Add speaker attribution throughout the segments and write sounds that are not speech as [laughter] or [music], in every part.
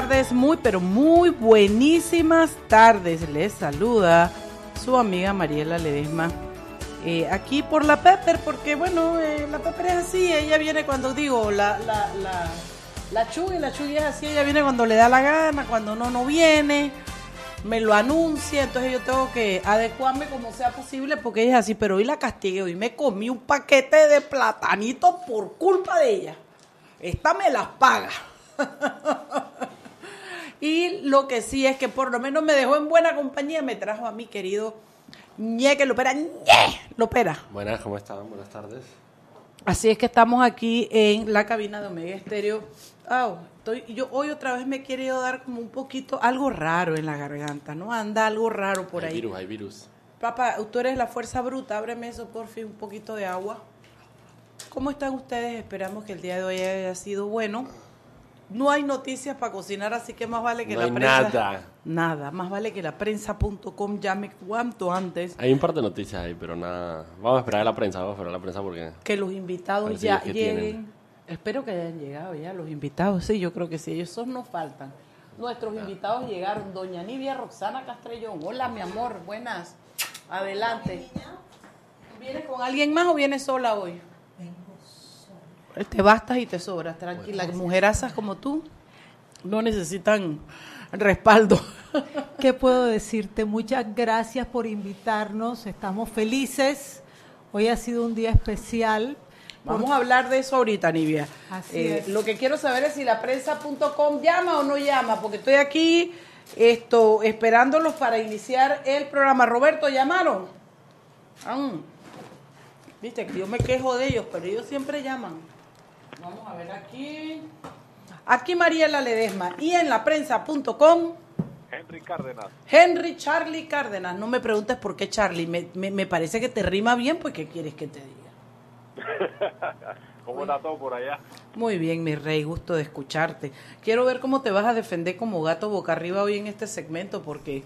Speaker 1: Tardes, muy pero muy buenísimas tardes. Les saluda su amiga Mariela Ledesma. Eh, aquí por la Pepper, porque bueno, eh, la Pepper es así, ella viene cuando digo, la, la, la, la Chugui, la Chugui es así, ella viene cuando le da la gana, cuando no, no viene, me lo anuncia, entonces yo tengo que adecuarme como sea posible porque ella es así, pero hoy la castigué, hoy me comí un paquete de platanitos por culpa de ella. Esta me las paga. [laughs] y lo que sí es que por lo menos me dejó en buena compañía, me trajo a mi querido Ñeque Lopera. ¡Ñe! Lopera.
Speaker 2: Buenas, ¿cómo están? Buenas tardes.
Speaker 1: Así es que estamos aquí en la cabina de Omega Estéreo. Oh, estoy, yo hoy otra vez me he querido dar como un poquito, algo raro en la garganta, ¿no? Anda algo raro por
Speaker 2: hay
Speaker 1: ahí.
Speaker 2: virus, hay virus.
Speaker 1: Papá, tú eres la fuerza bruta, ábreme eso por fin, un poquito de agua. ¿Cómo están ustedes? Esperamos que el día de hoy haya sido bueno. No hay noticias para cocinar, así que más vale que
Speaker 2: No
Speaker 1: la
Speaker 2: hay
Speaker 1: prensa.
Speaker 2: nada.
Speaker 1: Nada, más vale que la prensa.com llame cuanto antes
Speaker 2: Hay un par de noticias ahí, pero nada. Vamos a esperar a la prensa, vamos a esperar a la prensa porque.
Speaker 1: que los invitados ya
Speaker 2: que
Speaker 1: lleguen.
Speaker 2: tienen.
Speaker 1: Espero que hayan llegado ya los invitados. Sí, yo creo que sí, ellos no faltan. Nuestros invitados llegaron. Doña Nivia Roxana Castrellón. Hola, mi amor, buenas. Adelante. ¿Vienes con alguien más o vienes sola hoy? Te bastas y te sobras, tranquila. Mujerazas como tú no necesitan respaldo. [laughs]
Speaker 3: ¿Qué puedo decirte? Muchas gracias por invitarnos. Estamos felices. Hoy ha sido un día especial.
Speaker 1: Vamos a hablar de eso ahorita, Nivia.
Speaker 3: Así
Speaker 1: Eh,
Speaker 3: es.
Speaker 1: Lo que quiero saber es si la prensa.com llama o no llama, porque estoy aquí esto, esperándolos para iniciar el programa. Roberto, ¿llamaron? Ah, Viste que yo me quejo de ellos, pero ellos siempre llaman. Vamos a ver aquí. Aquí Mariela Ledesma y en la prensa.com
Speaker 4: Henry Cárdenas.
Speaker 1: Henry Charlie Cárdenas. No me preguntes por qué Charlie, me, me- me parece que te rima bien, pues ¿qué quieres que te diga? [laughs]
Speaker 4: ¿Cómo está todo por allá?
Speaker 1: Muy bien, mi rey, gusto de escucharte. Quiero ver cómo te vas a defender como gato boca arriba hoy en este segmento, porque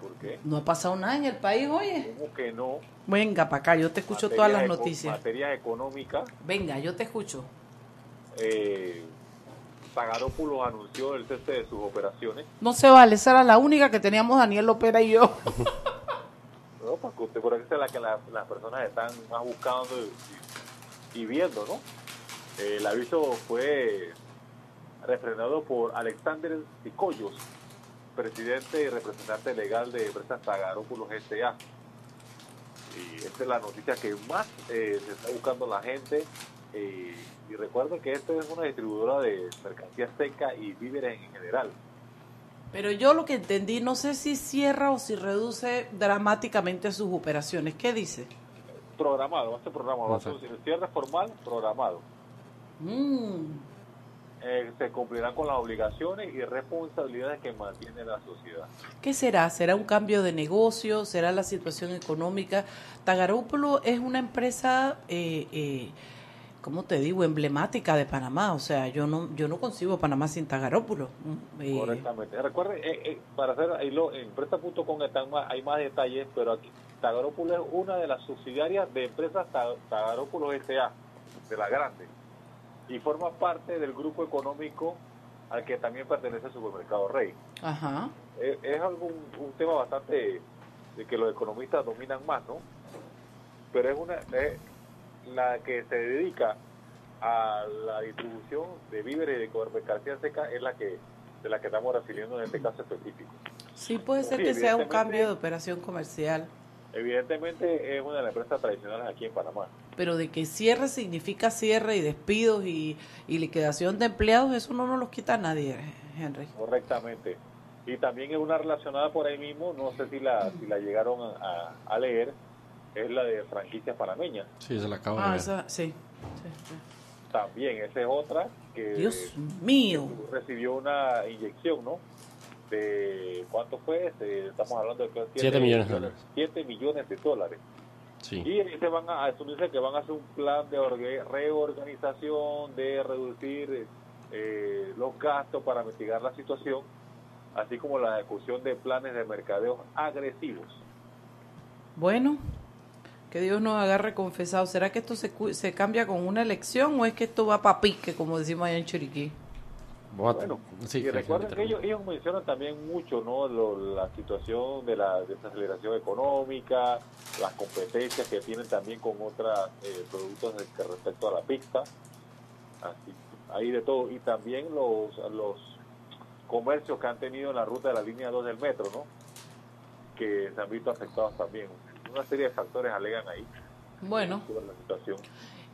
Speaker 4: ¿Por qué?
Speaker 1: no ha pasado nada en el país, oye.
Speaker 4: ¿Cómo que no?
Speaker 1: Venga para acá, yo te escucho todas las noticias.
Speaker 4: Materias económicas.
Speaker 1: Venga, yo te escucho.
Speaker 4: Eh, anunció el cese de sus operaciones.
Speaker 1: No se vale, esa era la única que teníamos Daniel Lopera y yo. [laughs]
Speaker 4: ¿no? Porque usted por es la que la- las personas están más buscando y, y viendo, ¿no? Eh, el aviso fue refrendado por Alexander Sicoyos, presidente y representante legal de empresa Zagarópulos S.A. Y esta es la noticia que más eh, se está buscando la gente. eh, y recuerden que esta es una distribuidora de mercancías seca y víveres en general.
Speaker 1: Pero yo lo que entendí, no sé si cierra o si reduce dramáticamente sus operaciones. ¿Qué dice?
Speaker 4: Programado, va a ser programado, va a ser un cierre formal programado.
Speaker 1: Mm,
Speaker 4: eh, se cumplirán con las obligaciones y responsabilidades que mantiene la sociedad.
Speaker 1: ¿Qué será? ¿Será un cambio de negocio? ¿Será la situación económica? Tagarópolo es una empresa, eh, eh, ¿cómo te digo?, emblemática de Panamá. O sea, yo no yo no concibo Panamá sin Tagarópolo. Mm, eh,
Speaker 4: Correctamente. Recuerden, eh, eh, para hacer ahí lo, en empresa.com hay más detalles, pero aquí Tagarópulo es una de las subsidiarias de empresas Ta- Tagarópulo S.A., de la grande, y forma parte del grupo económico al que también pertenece el supermercado Rey.
Speaker 1: Ajá.
Speaker 4: es, es algo, un, un tema bastante de que los economistas dominan más, ¿no? Pero es una es la que se dedica a la distribución de víveres y de mercancía seca es la que de la que estamos refiriendo en este caso específico.
Speaker 1: Sí, puede ser
Speaker 4: Sí,
Speaker 1: que sea un cambio de operación comercial,
Speaker 4: Evidentemente es una de las empresas tradicionales aquí en Panamá.
Speaker 1: pero de que cierre significa cierre y despidos y, y liquidación de empleados, eso no nos los quita nadie, Henry.
Speaker 4: Correctamente. Y también es una relacionada por ahí mismo, no sé si la, si la llegaron a, a leer, es la de franquicias panameñas.
Speaker 2: Sí, se la acabo de
Speaker 1: Ah,
Speaker 2: ver.
Speaker 1: esa, sí. sí, sí.
Speaker 4: También, esa es otra que
Speaker 1: Dios mío.
Speaker 4: recibió una inyección, ¿no? De, ¿cuánto fue? Este, estamos hablando de que siete
Speaker 2: Siete millones de dólares.
Speaker 4: 7 millones de dólares.
Speaker 2: Sí.
Speaker 4: Y se van a asumirse que van a hacer un plan de reorganización, de reducir eh, los gastos para mitigar la situación, así como la ejecución de planes de mercadeo agresivos.
Speaker 1: Bueno, que Dios nos agarre confesado. ¿Será que esto se, cu- se cambia con una elección o es que esto va para pique, como decimos allá en Chiriquí?
Speaker 4: Bueno,
Speaker 2: sí,
Speaker 4: y recuerden que ellos, ellos mencionan también mucho no Lo- la situación de la desaceleración económica, las competencias que tienen también con otros productos de- que respecto a la pista, así, ahí de todo, y también los, los comercios que han tenido en la ruta de la línea 2 del metro, ¿no? que se han visto afectados también. Una serie de factores alegan ahí
Speaker 1: Bueno,
Speaker 4: sobre la situación.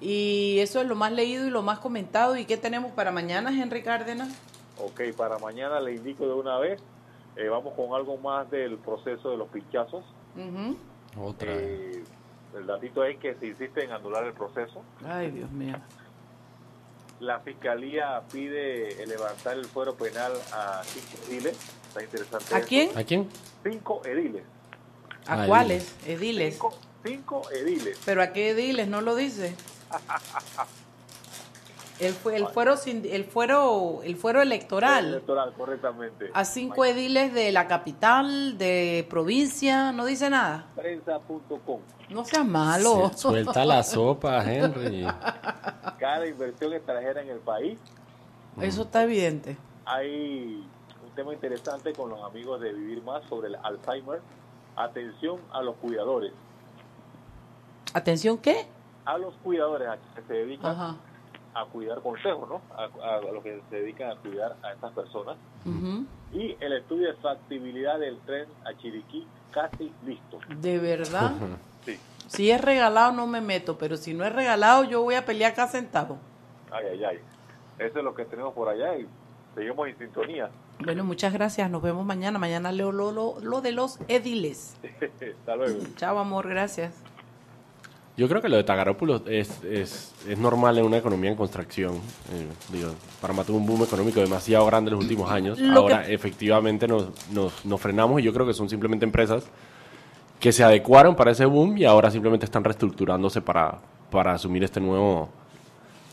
Speaker 1: y eso es lo más leído y lo más comentado. ¿Y qué tenemos para mañana, Henry Cárdenas?
Speaker 4: Ok, para mañana le indico de una vez, eh, vamos con algo más del proceso de los pinchazos.
Speaker 1: Ujú.
Speaker 2: Otra.
Speaker 4: Eh, el datito es que se insiste en anular el proceso.
Speaker 1: Ay, Dios mío.
Speaker 4: La fiscalía pide levantar el fuero penal a cinco ediles. Está interesante.
Speaker 1: ¿A quién?
Speaker 2: ¿A quién?
Speaker 4: Cinco ediles.
Speaker 1: ¿A cuáles? Ediles.
Speaker 4: Cinco, cinco ediles.
Speaker 1: ¿Pero a qué ediles? No lo dice. [laughs] El, fue, el, fuero, el, fuero, el fuero electoral.
Speaker 4: Electoral, correctamente.
Speaker 1: A cinco ediles de la capital, de provincia, no dice nada.
Speaker 4: Prensa.com.
Speaker 1: No seas malo.
Speaker 2: Se- Suelta la sopa, Henry. [laughs]
Speaker 4: Cada inversión extranjera en el país.
Speaker 1: Eso está evidente.
Speaker 4: Hay un tema interesante con los amigos de Vivir Más sobre el Alzheimer. Atención a los cuidadores.
Speaker 1: Atención, ¿qué?
Speaker 4: A los cuidadores a que se dedican
Speaker 1: Ajá.
Speaker 4: a cuidar consejos, ¿no? A, a- a los que se dedican a cuidar a estas personas. Y el estudio de factibilidad del tren a Chiriquí casi listo.
Speaker 1: De verdad. [laughs]
Speaker 4: Sí.
Speaker 1: Si es regalado no me meto, pero si no es regalado yo voy a pelear cada centavo.
Speaker 4: Ay, ay, ay. Eso es lo que tenemos por allá y seguimos en sintonía.
Speaker 1: Bueno, muchas gracias. Nos vemos mañana. Mañana leo lo, lo, lo de los ediles. [laughs]
Speaker 4: Hasta luego.
Speaker 1: Chao, amor. Gracias.
Speaker 2: Yo creo que lo de Tagarópolis es, es, es normal en una economía en construcción. Eh, digo, Panamá tuvo un boom económico demasiado grande en los últimos años.
Speaker 1: Lo
Speaker 2: Ahora,
Speaker 1: que-
Speaker 2: efectivamente, nos, nos, nos frenamos y yo creo que son simplemente empresas que se adecuaron para ese boom y ahora simplemente están reestructurándose para, para asumir este nuevo...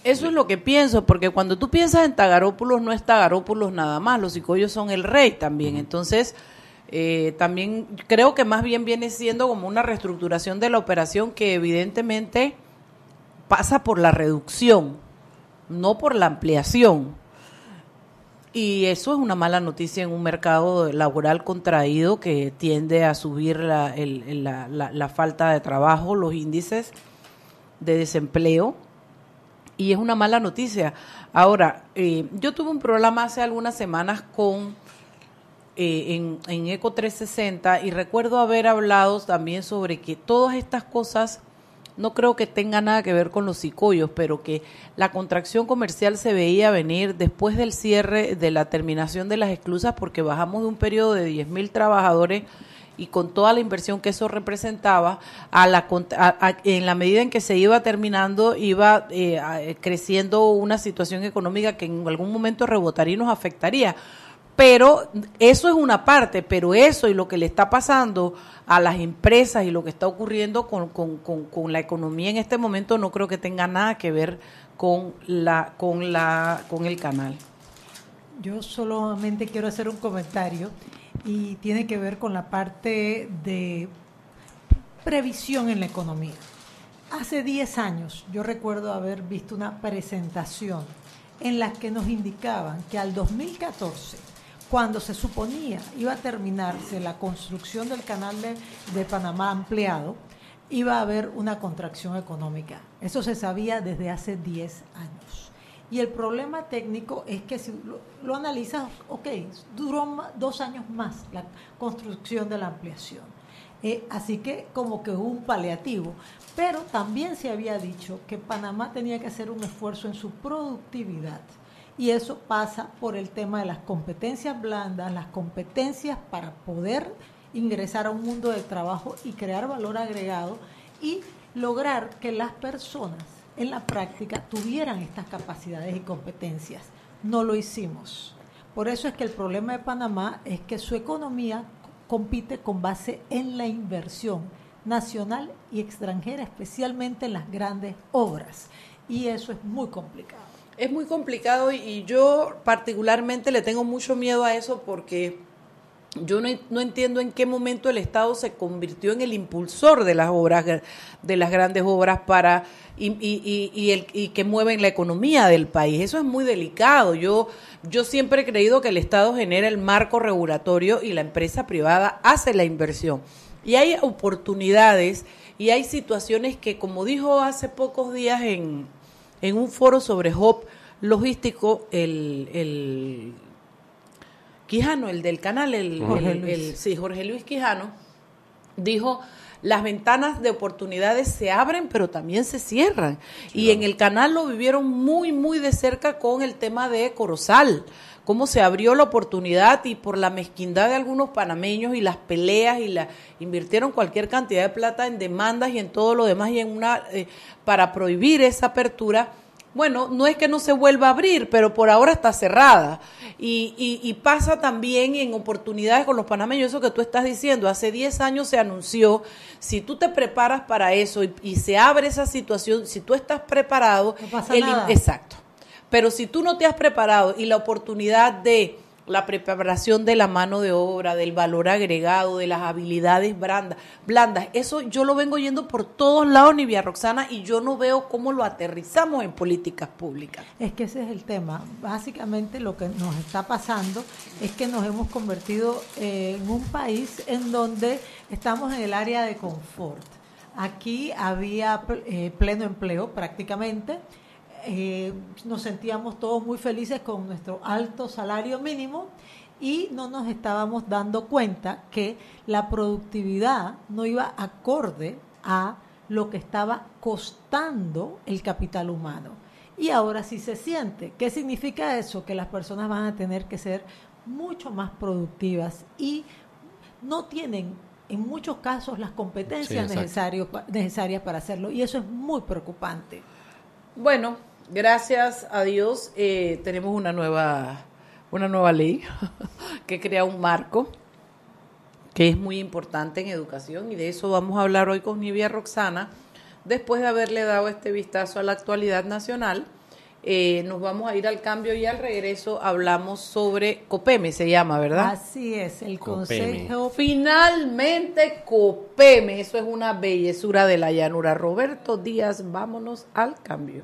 Speaker 1: Eso es lo que pienso, porque cuando tú piensas en Tagarópolis, no es Tagarópolis nada más, los Icoyos son el rey también. Entonces, eh, también creo que más bien viene siendo como una reestructuración de la operación que evidentemente pasa por la reducción, no por la ampliación. Y eso es una mala noticia en un mercado laboral contraído que tiende a subir la, el- la- la- la falta de trabajo, los índices de desempleo y es una mala noticia. Ahora, eh, yo tuve un programa hace algunas semanas con eh, en, en Eco 360 y recuerdo haber hablado también sobre que todas estas cosas no creo que tenga nada que ver con los cicollos, pero que la contracción comercial se veía venir después del cierre de la terminación de las esclusas porque bajamos de un periodo de 10.000 trabajadores y con toda la inversión que eso representaba, a la, a- a- en la medida en que se iba terminando, iba eh, eh, creciendo una situación económica que en algún momento rebotaría y nos afectaría. Pero eso es una parte, pero eso y lo que le está pasando a las empresas y lo que está ocurriendo con, con- con- con la economía en este momento no creo que tenga nada que ver con la con la con el canal.
Speaker 3: Yo solamente quiero hacer un comentario y tiene que ver con la parte de previsión en la economía. Hace 10 años yo recuerdo haber visto una presentación en la que nos indicaban que al 2014, cuando se suponía iba a terminarse la construcción del canal de, de Panamá ampliado, iba a haber una contracción económica. Eso se sabía desde hace 10 años. Y el problema técnico es que si lo, analizas, ok, duró dos años más la construcción de la ampliación. Eh, así que como que un paliativo. Pero también se había dicho que Panamá tenía que hacer un esfuerzo en su productividad Y eso pasa por el tema de las competencias blandas, las competencias para poder ingresar a un mundo de trabajo y crear valor agregado y lograr que las personas en la práctica tuvieran estas capacidades y competencias. No lo hicimos. Por eso es que el problema de Panamá es que su economía compite con base en la inversión nacional y extranjera, especialmente en las grandes obras. Y eso es muy complicado.
Speaker 1: Es muy complicado y yo particularmente le tengo mucho miedo a eso porque yo no, entiendo en qué momento el Estado se convirtió en el impulsor de las obras, de las grandes obras para y, y, y, el, y que mueven la economía del país. Eso es muy delicado. Yo, yo siempre he creído que el Estado genera el marco regulatorio y la empresa privada hace la inversión. Y hay oportunidades y hay situaciones que, como dijo hace pocos días en, en un foro sobre HOP logístico, el, el Quijano, el del canal, el, el, sí, Jorge Luis Quijano, dijo, las ventanas de oportunidades se abren, pero también se cierran. Y en el canal lo vivieron muy, muy de cerca con el tema de Corozal, cómo se abrió la oportunidad y por la mezquindad de algunos panameños y las peleas y la invirtieron cualquier cantidad de plata en demandas y en todo lo demás y en una eh, para prohibir esa apertura bueno, no es que no se vuelva a abrir, pero por ahora está cerrada. Y, pasa también en oportunidades con los panameños, eso que tú estás diciendo. Hace 10 años se anunció, si tú te preparas para eso y, se abre esa situación, si tú estás preparado,
Speaker 3: no pasa nada.
Speaker 1: exacto. Pero si tú no te has preparado y la oportunidad de la preparación de la mano de obra, del valor agregado, de las habilidades blandas. blandas. Eso yo lo vengo yendo por todos lados, Nivia Roxana, y yo no veo cómo lo aterrizamos en políticas públicas.
Speaker 3: Es que ese es el tema. Básicamente lo que nos está pasando es que nos hemos convertido en un país en donde estamos en el área de confort. Aquí había eh, pleno empleo prácticamente eh, nos sentíamos todos muy felices con nuestro alto salario mínimo y no nos estábamos dando cuenta que la productividad no iba acorde a lo que estaba costando el capital humano. Y ahora sí se siente. ¿Qué significa eso? Que las personas van a tener que ser mucho más productivas y no tienen en muchos casos las competencias necesarias para hacerlo. Y eso es muy preocupante. Bueno, gracias a Dios eh, tenemos una nueva, una nueva ley [laughs] que crea un marco que es muy importante en educación y de eso vamos a hablar hoy con Nivia Roxana. Después de haberle dado este vistazo a la actualidad nacional, eh, nos vamos a ir al cambio y al regreso hablamos sobre COPEME, se llama, ¿verdad?
Speaker 1: Así es, el Consejo. Finalmente COPEME, eso es una bellezura de la llanura. Roberto Díaz, vámonos al cambio.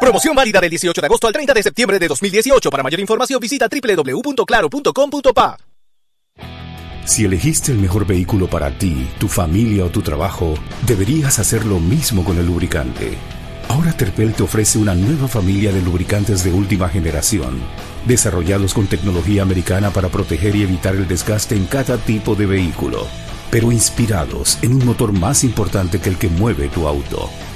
Speaker 5: Promoción válida del 18 de agosto al 30 de septiembre de 2018. Para mayor información visita www.claro.com.pa.
Speaker 6: Si elegiste el mejor vehículo para ti, tu familia o tu trabajo, deberías hacer lo mismo con el lubricante. Ahora Terpel te ofrece una nueva familia de lubricantes de última generación, desarrollados con tecnología americana para proteger y evitar el desgaste en cada tipo de vehículo, pero inspirados en un motor más importante que el que mueve tu auto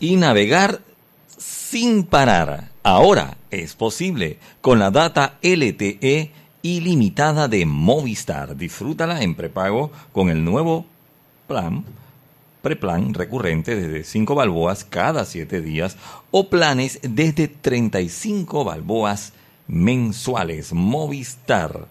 Speaker 7: Y navegar sin parar. Ahora es posible con la data LTE ilimitada de Movistar. Disfrútala en prepago con el nuevo plan preplan recurrente desde 5 balboas cada 7 días o planes desde 35 balboas mensuales. Movistar.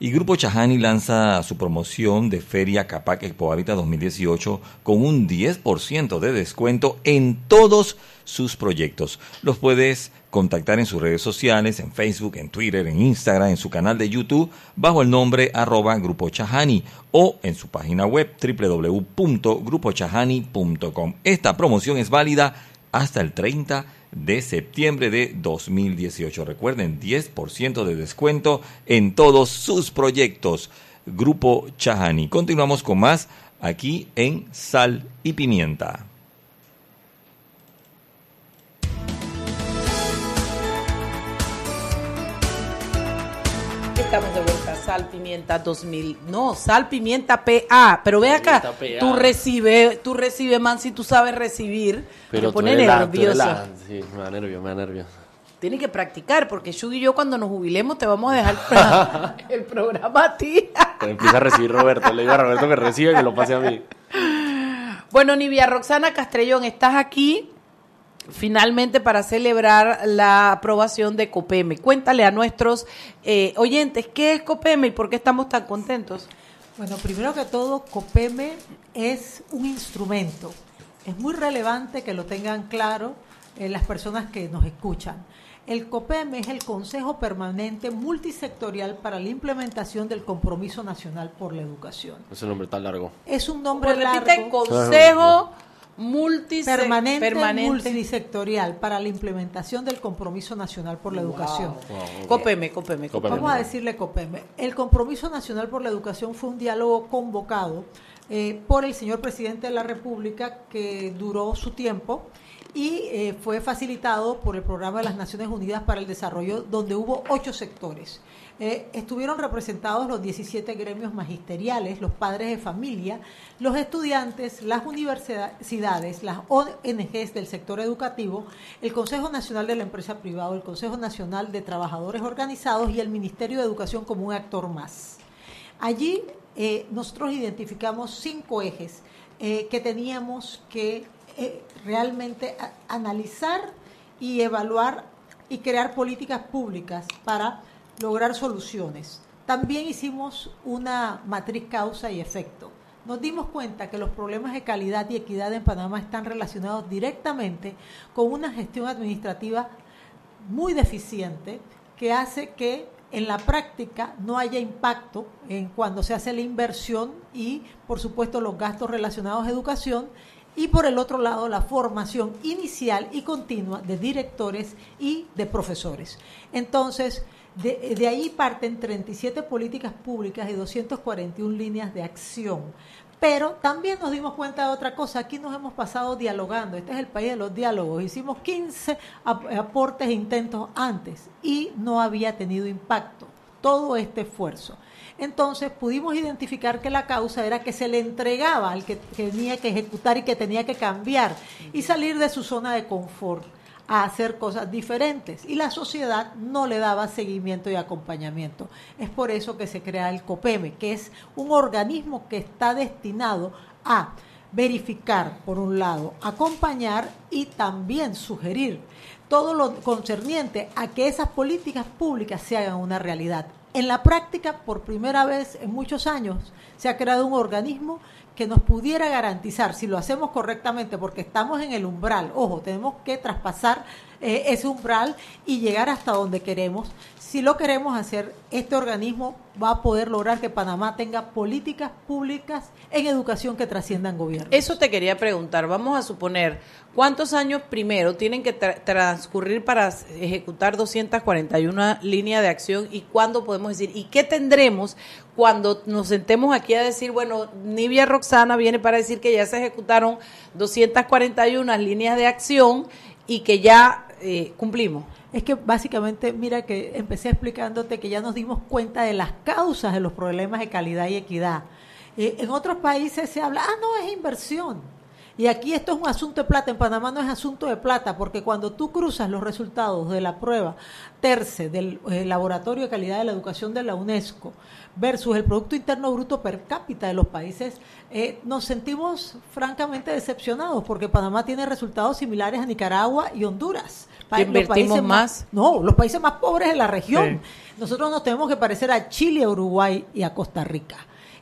Speaker 7: Y Grupo Chahani lanza su promoción de Feria Capac Expo Hábitat 2018 con un 10% de descuento en todos sus proyectos. Los puedes contactar en sus redes sociales, en Facebook, en Twitter, en Instagram, en su canal de YouTube, bajo el nombre arroba Grupo Chahani o en su página web www.grupochahani.com. Esta promoción es válida hasta el 30 de septiembre de 2018. Recuerden, 10% de descuento en todos sus proyectos. Grupo Chahani. Continuamos con más aquí en Sal y Pimienta.
Speaker 1: Estamos de Sal Pimienta 2000. No, Sal Pimienta PA. Pero ve acá,
Speaker 2: PA.
Speaker 1: tú recibes, tú recibes, man, si tú sabes recibir.
Speaker 2: Pero
Speaker 1: me pone nervioso.
Speaker 2: Sí, me da nervio, me da nervio.
Speaker 1: Tienes que practicar, porque Shugi y yo cuando nos jubilemos te vamos a dejar el programa- [laughs] a ti.
Speaker 2: Pero empieza a recibir Roberto. Le digo a Roberto que recibe y que lo pase a mí.
Speaker 1: Bueno, Nivia Roxana Castrellón, estás aquí finalmente para celebrar la aprobación de COPEME. Cuéntale a nuestros eh, oyentes qué es COPEME y por qué estamos tan contentos.
Speaker 3: Bueno, primero que todo, COPEME es un instrumento. Es muy relevante que lo tengan claro eh, las personas que nos escuchan. El COPEME es el Consejo Permanente Multisectorial para la Implementación del Compromiso Nacional por la Educación.
Speaker 2: Ese nombre tan largo.
Speaker 3: Es un nombre
Speaker 1: repite,
Speaker 3: largo.
Speaker 1: Consejo
Speaker 3: permanente,
Speaker 1: permanente.
Speaker 3: multisectorial para la implementación del compromiso nacional por la educación.
Speaker 1: COPEME, COPEME,
Speaker 2: Copeme.
Speaker 3: Vamos a decirle COPEME. El compromiso nacional por la educación fue un diálogo convocado eh, por el señor presidente de la República que duró su tiempo y eh, fue facilitado por el programa de las Naciones Unidas para el Desarrollo, donde hubo ocho sectores. Eh, estuvieron representados los 17 gremios magisteriales, los padres de familia, los estudiantes, las universidades, las ONGs del sector educativo, el Consejo Nacional de la Empresa Privada, el Consejo Nacional de Trabajadores Organizados y el Ministerio de Educación como un actor más. Allí eh, nosotros identificamos cinco ejes eh, que teníamos que realmente analizar y evaluar y crear políticas públicas para lograr soluciones. También hicimos una matriz causa y efecto. Nos dimos cuenta que los problemas de calidad y equidad en Panamá están relacionados directamente con una gestión administrativa muy deficiente que hace que en la práctica no haya impacto en cuando se hace la inversión y por supuesto los gastos relacionados a educación y por el otro lado la formación inicial y continua de directores y de profesores. Entonces, de, de ahí parten 37 políticas públicas y 241 líneas de acción. Pero también nos dimos cuenta de otra cosa. Aquí nos hemos pasado dialogando. Este es el país de los diálogos. Hicimos 15 ap- aportes e intentos antes y no había tenido impacto todo este esfuerzo. Entonces pudimos identificar que la causa era que se le entregaba al que tenía que ejecutar y que tenía que cambiar y salir de su zona de confort a hacer cosas diferentes y la sociedad no le daba seguimiento y acompañamiento. Es por eso que se crea el COPEME, que es un organismo que está destinado a verificar, por un lado, acompañar y también sugerir todo lo concerniente a que esas políticas públicas se hagan una realidad. En la práctica, por primera vez en muchos años, se ha creado un organismo que nos pudiera garantizar, si lo hacemos correctamente, porque estamos en el umbral, ojo, tenemos que traspasar eh, ese umbral y llegar hasta donde queremos. Si lo queremos hacer, este organismo va a poder lograr que Panamá tenga políticas públicas en educación que trasciendan gobierno.
Speaker 1: Eso te quería preguntar. Vamos a suponer, ¿cuántos años primero tienen que transcurrir para ejecutar 241 líneas de acción y cuándo podemos decir, y qué tendremos cuando nos sentemos aquí a decir, bueno, Nivia Roxana viene para decir que ya se ejecutaron 241 líneas de acción y que ya eh, cumplimos?
Speaker 3: Es que básicamente, mira que empecé explicándote que ya nos dimos cuenta de las causas de los problemas de calidad y equidad. Eh, en otros países se habla, ah, no, es inversión. Y aquí esto es un asunto de plata, en Panamá no es asunto de plata, porque cuando tú cruzas los resultados de la prueba TERCE del eh, Laboratorio de Calidad de la Educación de la UNESCO versus el Producto Interno Bruto per cápita de los países, eh, nos sentimos francamente decepcionados, porque Panamá tiene resultados similares a Nicaragua y Honduras.
Speaker 1: invertimos más?
Speaker 3: No, los países más pobres de la región. Nosotros nos tenemos que parecer a Chile, a Uruguay y a Costa Rica.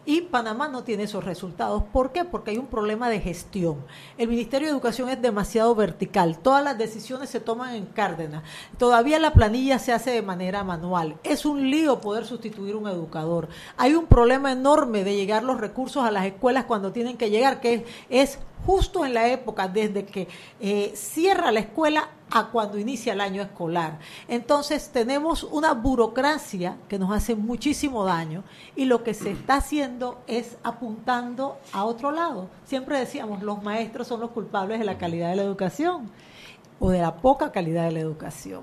Speaker 3: Y Panamá no tiene esos resultados. ¿Por qué? Porque hay un problema de gestión. El Ministerio de Educación es demasiado vertical. Todas las decisiones se toman en Cárdenas. Todavía la planilla se hace de manera manual. Es un lío poder sustituir un educador. Hay un problema enorme de llegar los recursos a las escuelas cuando tienen que llegar, que es justo en la época desde que eh, cierra la escuela a cuando inicia el año escolar. Entonces tenemos una burocracia que nos hace muchísimo daño y lo que se está haciendo es apuntando a otro lado. Siempre decíamos, los maestros son los culpables de la calidad de la educación o de la poca calidad de la educación.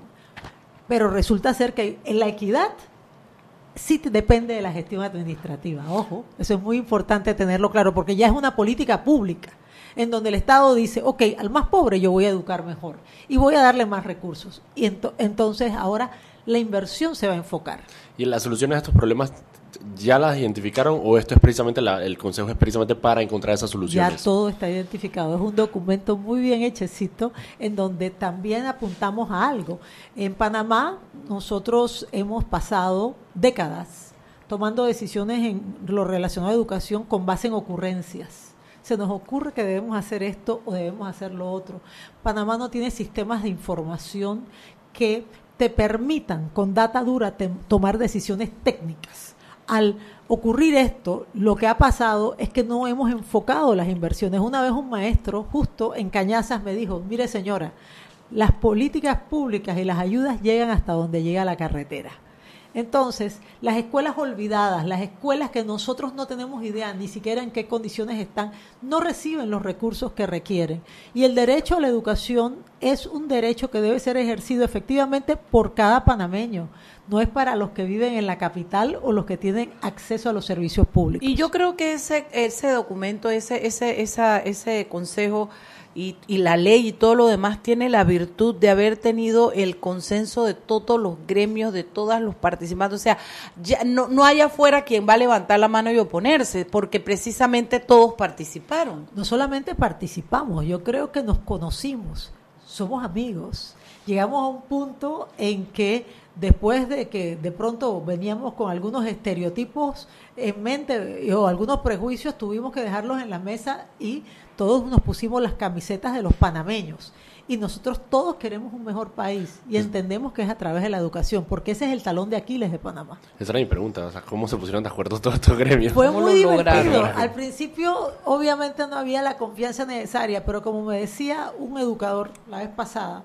Speaker 3: Pero resulta ser que en la equidad sí depende de la gestión administrativa. Ojo, eso es muy importante tenerlo claro porque ya es una política pública en donde el Estado dice, ok, al más pobre yo voy a educar mejor y voy a darle más recursos. Y entonces ahora la inversión se va a enfocar.
Speaker 2: ¿Y las soluciones a estos problemas ya las identificaron o esto es precisamente, el consejo es precisamente para encontrar esas soluciones?
Speaker 3: Ya todo está identificado. Es un documento muy bien hechecito en donde también apuntamos a algo. En Panamá nosotros hemos pasado décadas tomando decisiones en lo relacionado a educación con base en ocurrencias se nos ocurre que debemos hacer esto o debemos hacer lo otro. Panamá no tiene sistemas de información que te permitan con data dura tomar decisiones técnicas. Al ocurrir esto, lo que ha pasado es que no hemos enfocado las inversiones. Una vez un maestro justo en Cañazas me dijo, mire señora, las políticas públicas y las ayudas llegan hasta donde llega la carretera entonces, las escuelas olvidadas, las escuelas que nosotros no tenemos idea ni siquiera en qué condiciones están, no reciben los recursos que requieren. Y el derecho a la educación es un derecho que debe ser ejercido efectivamente por cada panameño. No es para los que viven en la capital o los que tienen acceso a los servicios públicos.
Speaker 1: Y yo creo que ese, ese documento, ese, ese, esa, ese consejo y, la ley y todo lo demás tiene la virtud de haber tenido el consenso de todos los gremios, de todos los participantes. O sea, ya no, no hay afuera quien va a levantar la mano y oponerse, porque precisamente todos participaron.
Speaker 3: No solamente participamos, yo creo que nos conocimos, somos amigos. Llegamos a un punto en que después de que de pronto veníamos con algunos estereotipos en mente o algunos prejuicios, tuvimos que dejarlos en la mesa y todos nos pusimos las camisetas de los panameños y nosotros todos queremos un mejor país y entendemos que es a través de la educación, porque ese es el talón de Aquiles de Panamá.
Speaker 2: Esa era mi pregunta, ¿cómo se pusieron de acuerdo todos estos gremios?
Speaker 3: Fue muy divertido. Al principio, obviamente, no había la confianza necesaria, pero como me decía un educador la vez pasada,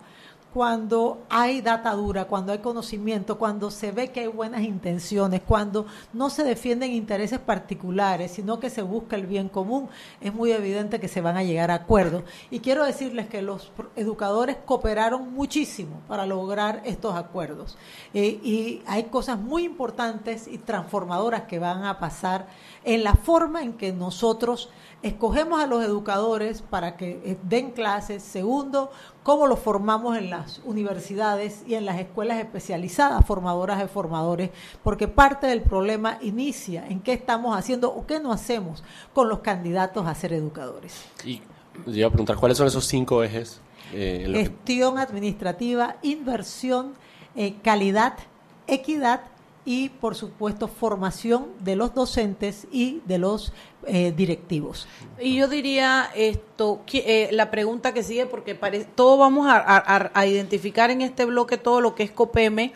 Speaker 3: cuando hay data dura, cuando hay conocimiento, cuando se ve que hay buenas intenciones, cuando no se defienden intereses particulares, sino que se busca el bien común, es muy evidente que se van a llegar a acuerdos. Y quiero decirles que los educadores cooperaron muchísimo para lograr estos acuerdos. Eh, y hay cosas muy importantes y transformadoras que van a pasar en la forma en que nosotros escogemos a los educadores para que eh, den clases. Segundo, cómo los formamos en, las universidades y en las escuelas especializadas formadoras de formadores, porque parte del problema inicia en qué estamos haciendo o qué no hacemos con los candidatos a ser educadores.
Speaker 2: Y yo iba a preguntar, ¿cuáles son esos cinco ejes?
Speaker 3: Eh, Gestión administrativa, inversión, eh, calidad, equidad y, por supuesto, formación de los docentes y de los eh, directivos.
Speaker 1: Y yo diría esto, eh, la pregunta que sigue, porque parece, todo vamos a, identificar en este bloque todo lo que es COPEME,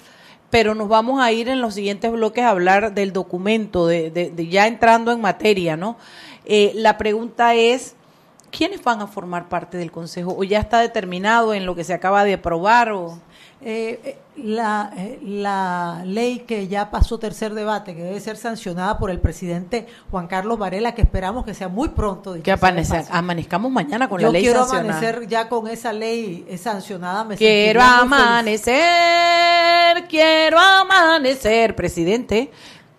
Speaker 1: pero nos vamos a ir en los siguientes bloques a hablar del documento, de, ya entrando en materia, ¿no? Eh, la pregunta es, ¿quiénes van a formar parte del Consejo? ¿O ya está determinado en lo que se acaba de aprobar? O?
Speaker 3: Eh, eh, la, eh, la ley que ya pasó tercer debate, que debe ser sancionada por el presidente Juan Carlos Varela, que esperamos que sea muy pronto.
Speaker 1: Que amanezcamos mañana con la ley
Speaker 3: quiero amanecer ya con esa ley sancionada.
Speaker 1: Me quiero amanecer, quiero amanecer, presidente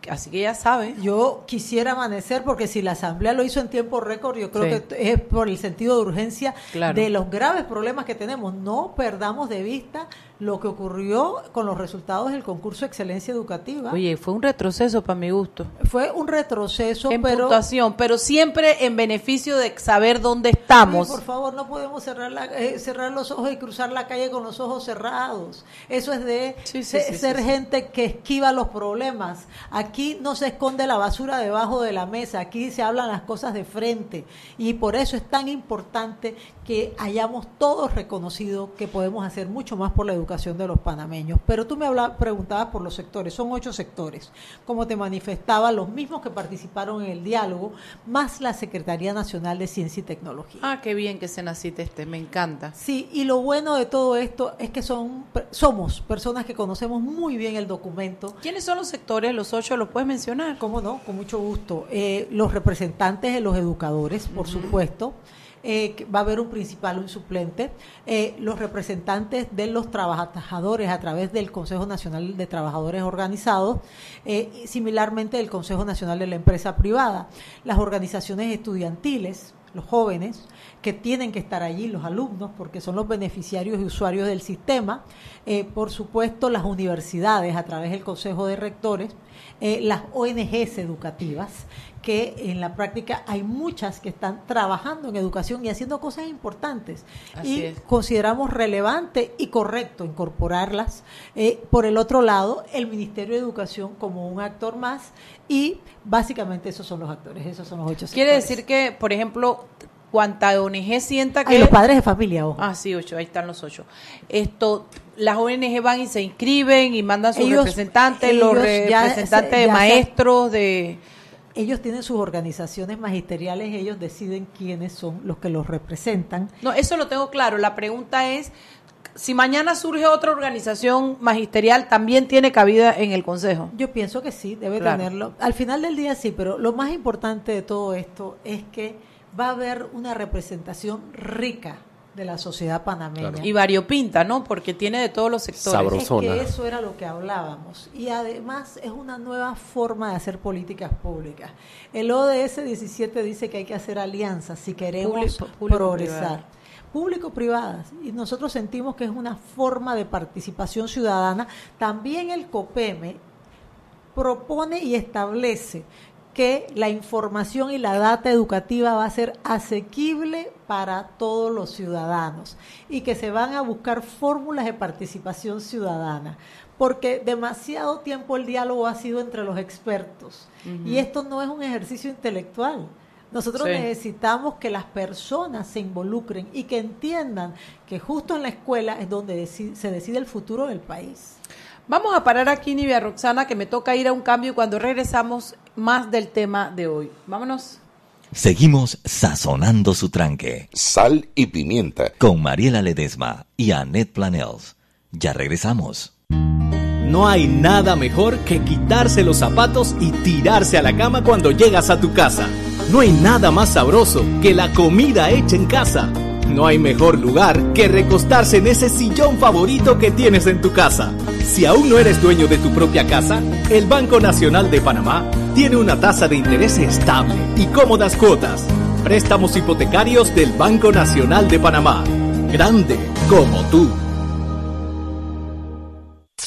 Speaker 1: Así que ya sabe.
Speaker 3: Yo quisiera amanecer porque si la Asamblea lo hizo en tiempo récord, yo creo que es por el sentido de urgencia de los graves problemas que tenemos. No perdamos de vista lo que ocurrió con los resultados del concurso de excelencia educativa.
Speaker 1: Oye, fue un retroceso para mi gusto.
Speaker 3: Fue un retroceso,
Speaker 1: en
Speaker 3: pero
Speaker 1: puntuación, pero siempre en beneficio de saber dónde estamos.
Speaker 3: por favor, no podemos cerrar la, eh, cerrar los ojos y cruzar la calle con los ojos cerrados. Eso es de ser gente que esquiva los problemas. Aquí no se esconde la basura debajo de la mesa, aquí se hablan las cosas de frente y por eso es tan importante que hayamos todos reconocido que podemos hacer mucho más por la educación de los panameños. Pero tú me hablabas, preguntabas por los sectores, son ocho sectores, como te manifestaba, los mismos que participaron en el diálogo, más la Secretaría Nacional de Ciencia y Tecnología.
Speaker 1: Ah, qué bien que se naciste este, me encanta.
Speaker 3: Sí, y lo bueno de todo esto es que son somos personas que conocemos muy bien el documento.
Speaker 1: ¿Quiénes son los sectores, los ocho, los puedes mencionar?
Speaker 3: Cómo no, con mucho gusto. Eh, los representantes de los educadores, por supuesto. Eh, va a haber un principal un suplente, eh, los representantes de los trabajadores a través del Consejo Nacional de Trabajadores Organizados, eh, similarmente el Consejo Nacional de la Empresa Privada, las organizaciones estudiantiles, los jóvenes, que tienen que estar allí, los alumnos, porque son los beneficiarios y usuarios del sistema, por supuesto las universidades a través del Consejo de Rectores, las ONGs educativas, que en la práctica hay muchas que están trabajando en educación y haciendo cosas importantes. y consideramos relevante y correcto incorporarlas. Eh, por el otro lado, el Ministerio de Educación como un actor más y básicamente esos son los actores, esos son los ocho.
Speaker 1: Quiere decir que, por ejemplo, cuanta ONG sienta que...
Speaker 3: los padres de familia, ojo.
Speaker 1: Ah, sí, ocho, ahí están los ocho. Esto, las ONG van y se inscriben y mandan sus representantes, los representantes de maestros, de
Speaker 3: ellos tienen sus organizaciones magisteriales, ellos deciden quiénes son los que los representan.
Speaker 1: No, eso lo tengo claro. La pregunta es, si mañana surge otra organización magisterial, ¿también tiene cabida en el Consejo?
Speaker 3: Yo pienso que sí, debe tenerlo. Al final del día sí, pero lo más importante de todo esto es que va a haber una representación rica de la sociedad panameña.
Speaker 1: Y variopinta, ¿no? Porque tiene de todos los sectores.
Speaker 3: Es que eso era lo que hablábamos. Y además es una nueva forma de hacer políticas públicas. El ODS 17 dice que hay que hacer alianzas si queremos progresar. Público-privadas. Y nosotros sentimos que es una forma de participación ciudadana. También el COPEME propone y establece que la información y la data educativa va a ser asequible para todos los ciudadanos y que se van a buscar fórmulas de participación ciudadana, porque demasiado tiempo el diálogo ha sido entre los expertos y esto no es un ejercicio intelectual. Nosotros necesitamos que las personas se involucren y que entiendan que justo en la escuela es donde se decide el futuro del país.
Speaker 1: Vamos a parar aquí, Nivia Roxana, que me toca ir a un cambio y cuando regresamos más del tema de hoy. Vámonos.
Speaker 7: Seguimos sazonando su tranque.
Speaker 8: Sal y pimienta.
Speaker 7: Con Mariela Ledesma y Annette Planels. Ya regresamos.
Speaker 5: No hay nada mejor que quitarse los zapatos y tirarse a la cama cuando llegas a tu casa. No hay nada más sabroso que la comida hecha en casa. No hay mejor lugar que recostarse en ese sillón favorito que tienes en tu casa. Si aún no eres dueño de tu propia casa, el Banco Nacional de Panamá tiene una tasa de interés estable y cómodas cuotas. Préstamos hipotecarios del Banco Nacional de Panamá. Grande como tú.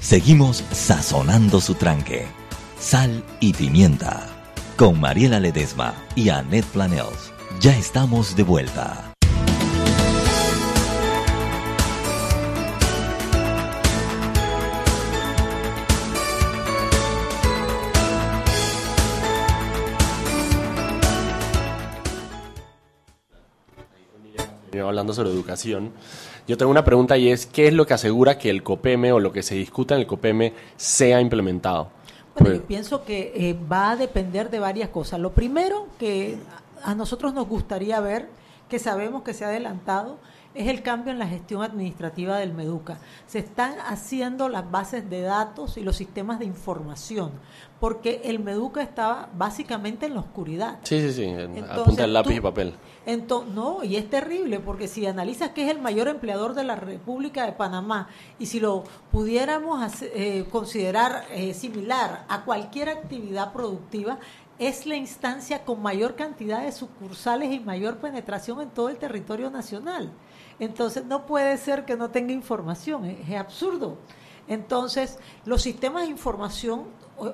Speaker 7: Seguimos sazonando su tranque. Sal y pimienta. Con Mariela Ledesma y Annette Planels. Ya estamos de vuelta.
Speaker 2: hablando sobre educación. Yo tengo una pregunta y es, ¿qué es lo que asegura que el COPEME o lo que se discuta en el COPEME sea implementado?
Speaker 3: Bueno, yo pienso que eh, va a depender de varias cosas. Lo primero que a nosotros nos gustaría ver, que sabemos que se ha adelantado, es el cambio en la gestión administrativa del MEDUCA. Se están haciendo las bases de datos y los sistemas de información, porque el Meduca estaba básicamente en la oscuridad.
Speaker 2: Sí, sí, sí, a punta del lápiz y papel.
Speaker 3: Entonces, no, y es terrible, porque si analizas que es el mayor empleador de la República de Panamá, y si lo pudiéramos eh, considerar eh, similar a cualquier actividad productiva, es la instancia con mayor cantidad de sucursales y mayor penetración en todo el territorio nacional. Entonces, no puede ser que no tenga información, es absurdo. Entonces, los sistemas de información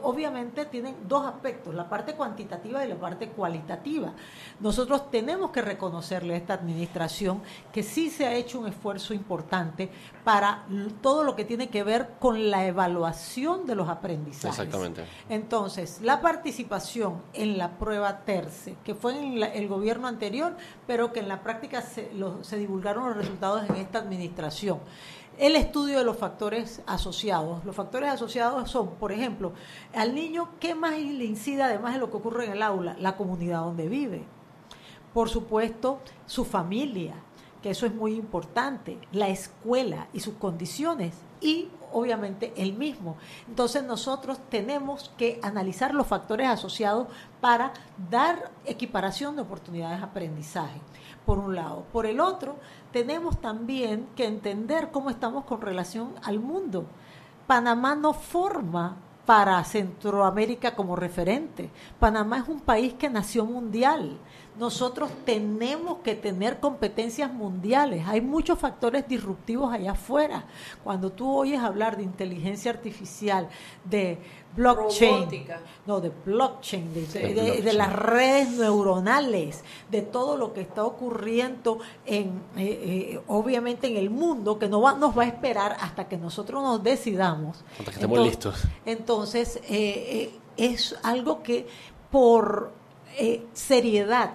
Speaker 3: obviamente tienen dos aspectos, la parte cuantitativa y la parte cualitativa. Nosotros tenemos que reconocerle a esta administración que sí se ha hecho un esfuerzo importante para todo lo que tiene que ver con la evaluación de los aprendizajes.
Speaker 2: Exactamente.
Speaker 3: Entonces, la participación en la prueba TERCE, que fue en el gobierno anterior, pero que en la práctica se, se divulgaron los resultados en esta administración el estudio de los factores asociados. Los factores asociados son, por ejemplo, al niño, ¿qué más le incide además de lo que ocurre en el aula? La comunidad donde vive. Por supuesto, su familia, que eso es muy importante, la escuela y sus condiciones y obviamente el mismo. Entonces nosotros tenemos que analizar los factores asociados para dar equiparación de oportunidades de aprendizaje, por un lado. Por el otro, tenemos también que entender cómo estamos con relación al mundo. Panamá no forma para Centroamérica como referente. Panamá es un país que nació mundial. Nosotros tenemos que tener competencias mundiales. Hay muchos factores disruptivos allá afuera. Cuando tú oyes hablar de inteligencia artificial, de blockchain, no, de blockchain, de, las redes neuronales, de todo lo que está ocurriendo en, eh, eh, obviamente en el mundo, que no va, nos va a esperar hasta que nosotros nos decidamos.
Speaker 2: Hasta que estemos listos.
Speaker 3: Entonces, eh, es algo que por seriedad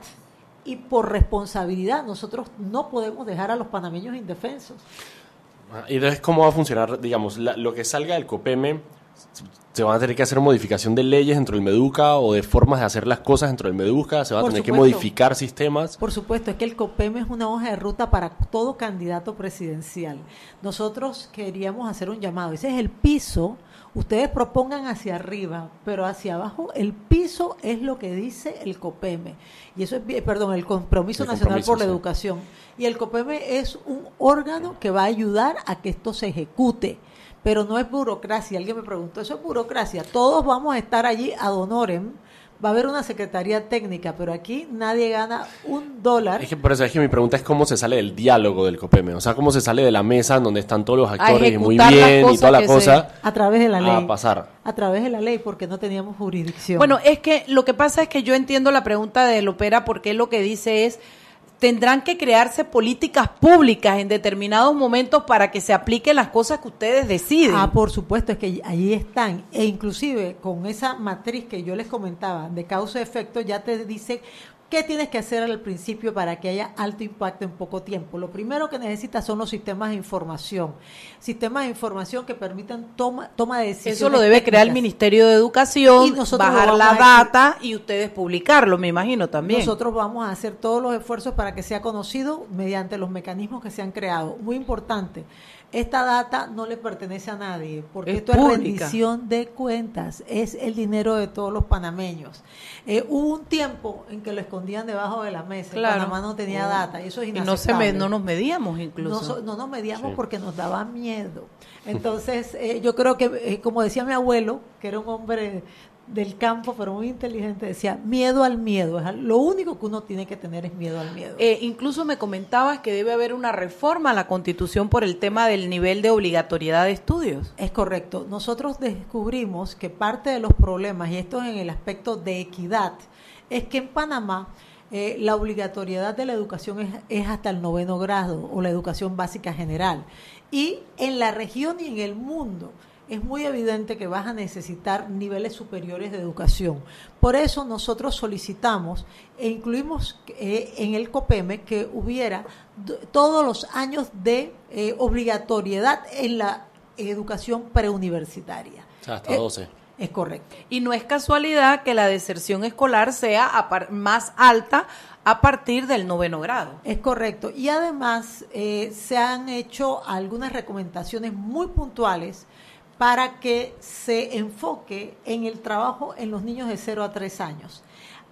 Speaker 3: y por responsabilidad nosotros no podemos dejar a los panameños indefensos.
Speaker 2: Ah, ¿Y entonces cómo va a funcionar, digamos, lo que salga del COPEME? se van a tener que hacer modificación de leyes dentro del Meduca o de formas de hacer las cosas dentro del Meduca, se van a
Speaker 3: Por
Speaker 2: tener que modificar sistemas.
Speaker 3: Por supuesto, es que el COPEM es una hoja de ruta para todo candidato presidencial. Nosotros queríamos hacer un llamado. Ese es el piso. Ustedes propongan hacia arriba, pero hacia abajo el piso es lo que dice el COPEM. Y eso es, perdón, el Compromiso
Speaker 2: El
Speaker 3: Nacional
Speaker 2: compromiso,
Speaker 3: por la
Speaker 2: sí.
Speaker 3: Educación. Y el COPEM es un órgano que va a ayudar a que esto se ejecute. Pero no es burocracia. Alguien me preguntó, ¿eso es burocracia? Todos vamos a estar allí ad honorem. Va a haber una secretaría técnica, pero aquí nadie gana un dólar.
Speaker 2: Es que por eso es que mi pregunta es cómo se sale del diálogo del COPEME, o sea, cómo se sale de la mesa en donde están todos los actores y muy bien y toda la cosa
Speaker 3: a través de la ley.
Speaker 2: a pasar.
Speaker 3: A través de la ley, porque no teníamos jurisdicción.
Speaker 1: Bueno, es que lo que pasa es que yo entiendo la pregunta de Lopera porque lo que dice es tendrán que crearse políticas públicas en determinados momentos para que se apliquen las cosas que ustedes deciden.
Speaker 3: Ah, por supuesto, es que allí están. E inclusive con esa matriz que yo les comentaba de causa-efecto, ya te dice qué tienes que hacer al principio para que haya alto impacto en poco tiempo. Lo primero que necesitas son los sistemas de información. Sistemas de información que permitan toma, toma de decisiones.
Speaker 1: Eso lo debe crear el. Ministerio de Educación,
Speaker 3: Y nosotros
Speaker 1: bajar la data y ustedes publicarlo, me imagino también.
Speaker 3: Nosotros vamos a hacer todos los esfuerzos para que sea conocido mediante los mecanismos que se han creado. Muy importante, esta data no le pertenece a nadie, porque
Speaker 1: Es
Speaker 3: esto es rendición de cuentas, es el dinero de todos los panameños. Eh, hubo un tiempo en que lo escondían debajo de la mesa,
Speaker 1: Claro.
Speaker 3: Panamá no tenía data, y eso es
Speaker 1: y no, se me- no nos medíamos
Speaker 3: No,
Speaker 1: incluso.
Speaker 3: so- no nos medíamos
Speaker 1: Sí.
Speaker 3: porque nos daba miedo. [laughs] Entonces, eh, yo creo que, eh, como decía mi abuelo, que era un hombre del campo, pero muy inteligente, decía, miedo al miedo. Es al- lo único que uno tiene que tener es miedo al miedo.
Speaker 1: Eh, incluso me comentabas que debe haber una reforma a la Constitución por el tema del nivel de obligatoriedad de estudios.
Speaker 3: Es correcto. Nosotros descubrimos que parte de los problemas, y esto es en el aspecto de equidad, es que en Panamá eh, la obligatoriedad de la educación es, es hasta el noveno grado o la educación básica general. Y en la región y en el mundo es muy evidente que vas a necesitar niveles superiores de educación. Por eso nosotros solicitamos e incluimos eh, en el COPEME que hubiera todos los años de eh, obligatoriedad en la educación preuniversitaria.
Speaker 2: O sea, hasta
Speaker 3: Eh,
Speaker 2: 12.
Speaker 3: Es correcto.
Speaker 1: Y no es casualidad que la deserción escolar sea más alta a partir del noveno grado.
Speaker 3: Es correcto. Y además eh, se han hecho algunas recomendaciones muy puntuales para que se enfoque en el trabajo en los niños de 0 a 3 años,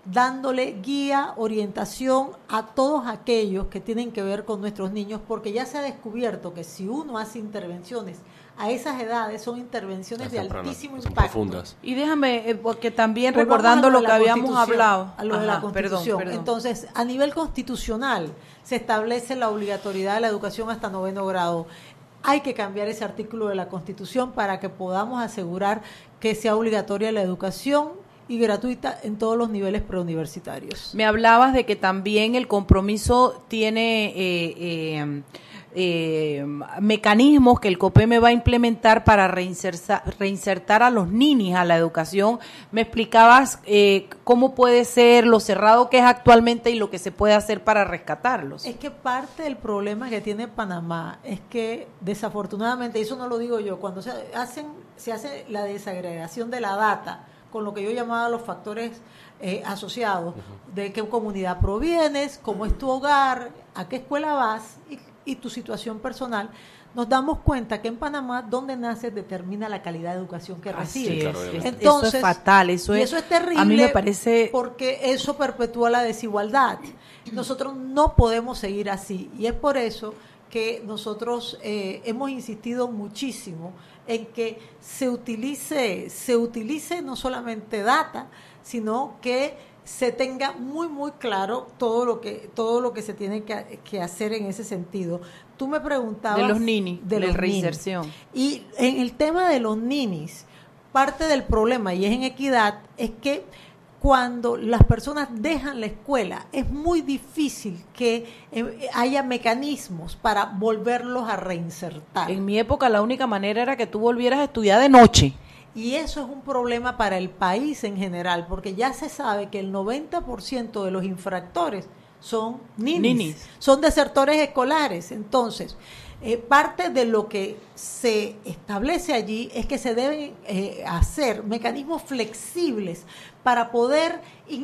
Speaker 3: dándole guía, orientación a todos aquellos que tienen que ver con nuestros niños, porque ya se ha descubierto que si uno hace intervenciones a esas edades, son intervenciones de altísimo
Speaker 2: son
Speaker 3: impacto.
Speaker 2: profundas.
Speaker 1: Y déjame, eh, porque también
Speaker 3: Volvamos
Speaker 1: recordando lo que habíamos
Speaker 3: Constitución,
Speaker 1: hablado.
Speaker 3: A lo de la
Speaker 1: Ajá, perdón,
Speaker 3: Constitución.
Speaker 1: perdón.
Speaker 3: Entonces, a nivel constitucional, se establece la obligatoriedad de la educación hasta noveno grado. Hay que cambiar ese artículo de la Constitución para que podamos asegurar que sea obligatoria la educación y gratuita en todos los niveles preuniversitarios.
Speaker 1: Me hablabas de que también el compromiso tiene eh, eh, eh, mecanismos que el COPEME va a implementar para reinsertar, reinsertar a los ninis a la educación. Me explicabas eh, cómo puede ser lo cerrado que es actualmente y lo que se puede hacer para rescatarlos.
Speaker 3: Es que parte del problema que tiene Panamá es que desafortunadamente, y eso no lo digo yo, cuando se hacen se hace la desagregación de la data con lo que yo llamaba los factores eh, asociados, de qué comunidad provienes, cómo es tu hogar, a qué escuela vas y, y tu situación personal, nos damos cuenta que en Panamá donde naces determina la calidad de educación que recibes.
Speaker 1: Claro,
Speaker 3: Entonces,
Speaker 1: eso es fatal, eso
Speaker 3: y
Speaker 1: es-
Speaker 3: eso es terrible.
Speaker 1: a mí me parece-
Speaker 3: porque eso perpetúa la desigualdad. Nosotros no podemos seguir así y es por eso que nosotros eh, hemos insistido muchísimo en que se utilice, se utilice no solamente data, sino que se tenga muy muy claro todo lo que todo lo que se tiene que, que hacer en ese sentido. Tú me preguntabas
Speaker 1: De los ninis, de la reinserción.
Speaker 3: Y en el tema de los ninis, parte del problema, y es en equidad, es que cuando las personas dejan la escuela, es muy difícil que eh, haya mecanismos para volverlos a reinsertar.
Speaker 1: En mi época la única manera era que tú volvieras a estudiar de noche.
Speaker 3: Y eso es un problema para el país en general, porque ya se sabe que el 90% de los infractores son ninis,
Speaker 1: Ninis.
Speaker 3: son desertores escolares. Entonces, eh, parte de lo que se establece allí es que se deben eh, hacer mecanismos flexibles para poder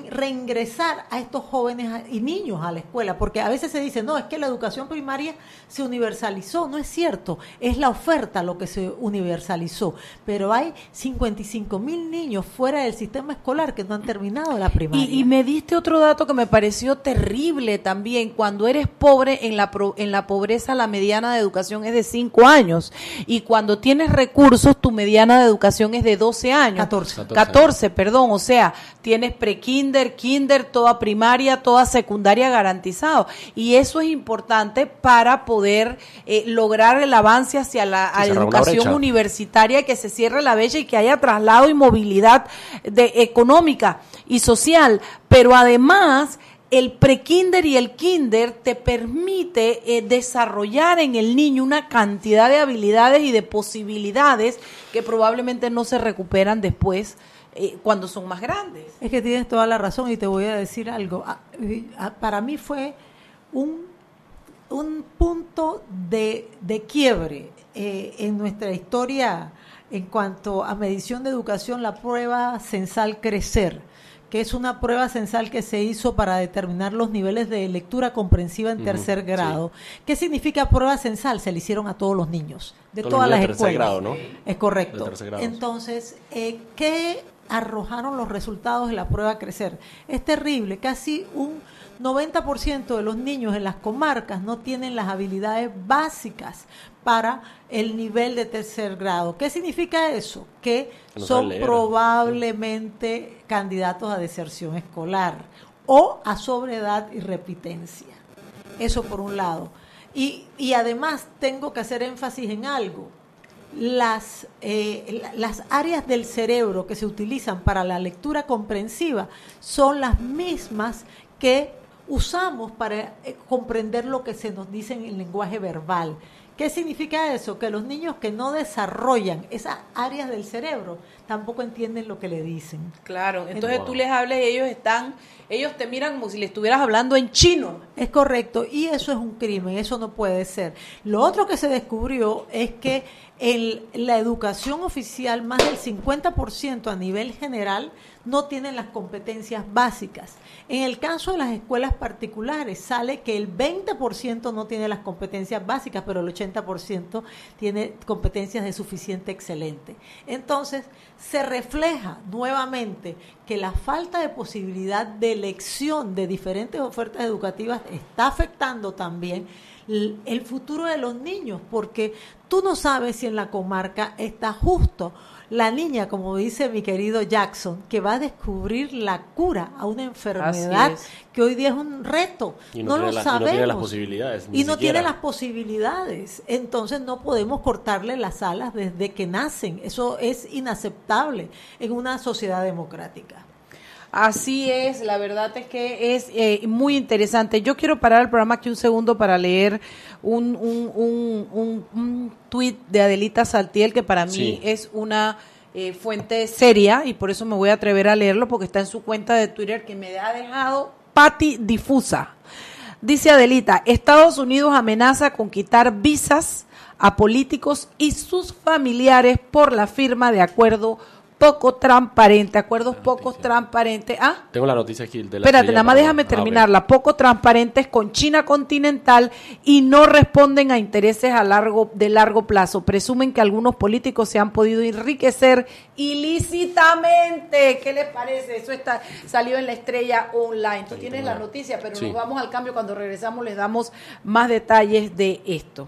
Speaker 3: reingresar a estos jóvenes y niños a la escuela, porque a veces se dice, no, es que la educación primaria se universalizó, no es cierto, es la oferta lo que se universalizó, pero hay 55 mil niños fuera del sistema escolar que no han terminado la primaria.
Speaker 1: Y, me diste otro dato que me pareció terrible también, cuando eres pobre, en la, en la pobreza la mediana de educación es de 5 años, y cuando tienes recursos, tu mediana de educación es de 12 años.
Speaker 3: 14.
Speaker 1: 14, perdón, o sea, tienes pre-kinder, kinder, toda primaria, toda secundaria garantizado. Y eso es importante para poder eh, lograr el avance hacia la educación universitaria, que se cierre la bella y que haya traslado y movilidad de, económica y social. Pero además el prekinder y el kinder te permite eh, desarrollar en el niño una cantidad de habilidades y de posibilidades que probablemente no se recuperan después eh, cuando son más grandes.
Speaker 3: Es que tienes toda la razón y te voy a decir algo. Ah, ah, para mí fue un, un punto de, de quiebre eh, en nuestra historia en cuanto a medición de educación, la prueba censal Crecer que es una prueba censal que se hizo para determinar los niveles de lectura comprensiva en tercer grado. ¿Qué significa prueba censal? Se le hicieron a todos los niños, de todas las escuelas. Es correcto. Entonces, eh, ¿qué arrojaron los resultados de la prueba Crecer? Es terrible, casi un 90% de los niños en las comarcas no tienen las habilidades básicas para el nivel de tercer grado. ¿Qué significa eso? Que son probablemente candidatos a deserción escolar o a sobredad y repitencia. Eso por un lado. Y, y además tengo que hacer énfasis en algo. Las, eh, las áreas del cerebro que se utilizan para la lectura comprensiva son las mismas que usamos para eh, comprender lo que se nos dice en el lenguaje verbal. ¿Qué significa eso? Que los niños que no desarrollan esas áreas del cerebro tampoco entienden lo que le dicen.
Speaker 1: Claro, entonces tú les hablas y ellos están, ellos te miran como si le estuvieras hablando en chino.
Speaker 3: Es correcto, y eso es un crimen, eso no puede ser. Lo otro que se descubrió es que en la educación oficial más del 50% a nivel general no tienen las competencias básicas. En el caso de las escuelas particulares sale que el 20% no tiene las competencias básicas, pero el 80% tiene competencias de suficiente excelente. Entonces, se refleja nuevamente que la falta de posibilidad de elección de diferentes ofertas educativas está afectando también el futuro de los niños, porque tú no sabes si en la comarca está justo la niña, como dice mi querido Jackson, que va a descubrir la cura a una enfermedad que hoy día es un reto. no, lo sabemos. Y no tiene
Speaker 2: las posibilidades.
Speaker 3: Y no tiene las posibilidades. Entonces no podemos cortarle las alas desde que nacen. Eso es inaceptable en una sociedad democrática.
Speaker 1: Así es, la verdad es que es eh, muy interesante. Yo quiero parar el programa aquí un segundo para leer un, un, un, un, tuit de Adelita Saltiel que para mí es una eh, fuente seria y por eso me voy a atrever a leerlo porque está en su cuenta de Twitter que me ha dejado pati difusa. Dice Adelita, Estados Unidos amenaza con quitar visas a políticos y sus familiares por la firma de acuerdo poco transparente, acuerdos poco transparentes. ¿Ah?
Speaker 2: Tengo la noticia aquí de
Speaker 1: la Espérate, nada más déjame terminarla. Poco transparentes con China continental y no responden a intereses a largo de largo plazo. Presumen que algunos políticos se han podido enriquecer ilícitamente. ¿Qué les parece? Eso está salió en la estrella online. Tú tienes la noticia, pero nos vamos al cambio cuando regresamos les damos más detalles de esto.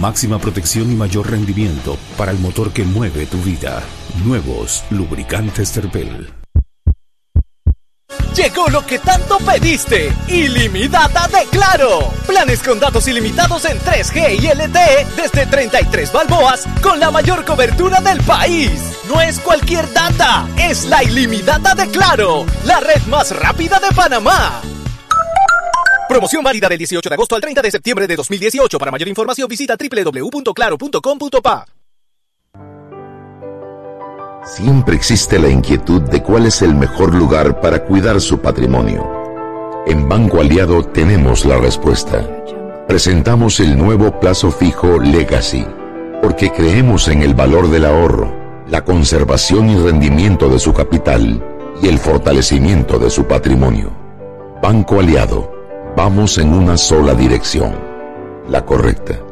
Speaker 6: Máxima protección y mayor rendimiento para el motor que mueve tu vida. Nuevos lubricantes Terpel.
Speaker 5: Llegó lo que tanto pediste. Ilimitada de Claro. Planes con datos ilimitados en 3G y LTE desde 33 balboas con la mayor cobertura del país. No es cualquier data, es la ilimitada de Claro, la red más rápida de Panamá. Promoción válida del 18 de agosto al 30 de septiembre de 2018. Para mayor información visita www.claro.com.pa.
Speaker 8: Siempre existe la inquietud de cuál es el mejor lugar para cuidar su patrimonio. En Banco Aliado tenemos la respuesta. Presentamos el nuevo plazo fijo Legacy, porque creemos en el valor del ahorro, la conservación y rendimiento de su capital y el fortalecimiento de su patrimonio. Banco Aliado, vamos en una sola dirección, la correcta.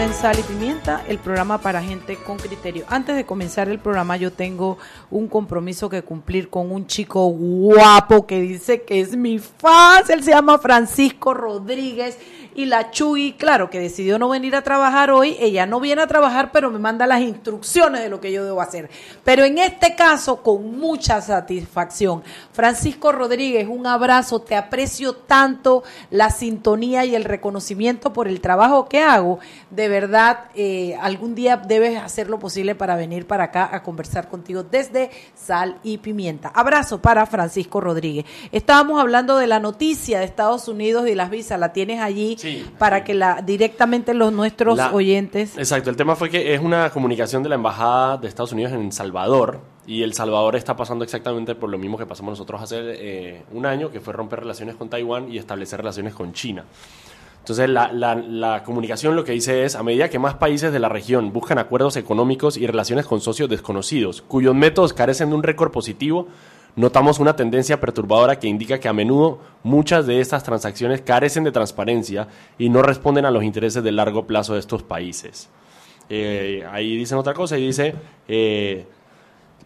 Speaker 1: Vuelta en Sal y Pimienta, el programa para gente con criterio. Antes de comenzar el programa, yo tengo un compromiso que cumplir con un chico guapo que dice que es mi fan. Él se llama Francisco Rodríguez y la Chuy, claro, que decidió no venir a trabajar hoy. Ella no viene a trabajar, pero me manda las instrucciones de lo que yo debo hacer. Pero en este caso, con mucha satisfacción. Francisco Rodríguez, un abrazo. Te aprecio tanto la sintonía y el reconocimiento por el trabajo que hago. De verdad, eh, algún día debes hacer lo posible para venir para acá a conversar contigo desde Sal y Pimienta. Abrazo para Francisco Rodríguez. Estábamos hablando de la noticia de Estados Unidos y las visas. La tienes allí
Speaker 2: Sí.
Speaker 1: para que la directamente los nuestros
Speaker 2: La-
Speaker 1: oyentes.
Speaker 2: Exacto, el tema fue que es una comunicación de la Embajada de Estados Unidos en El Salvador y El Salvador está pasando exactamente por lo mismo que pasamos nosotros hace eh, un año, que fue romper relaciones con Taiwán y establecer relaciones con China. Entonces, la, la- la comunicación lo que dice es, a medida que más países de la región buscan acuerdos económicos y relaciones con socios desconocidos, cuyos métodos carecen de un récord positivo, notamos una tendencia perturbadora que indica que a menudo muchas de estas transacciones carecen de transparencia y no responden a los intereses de largo plazo de estos países. Eh, ahí dicen otra cosa y dice, eh,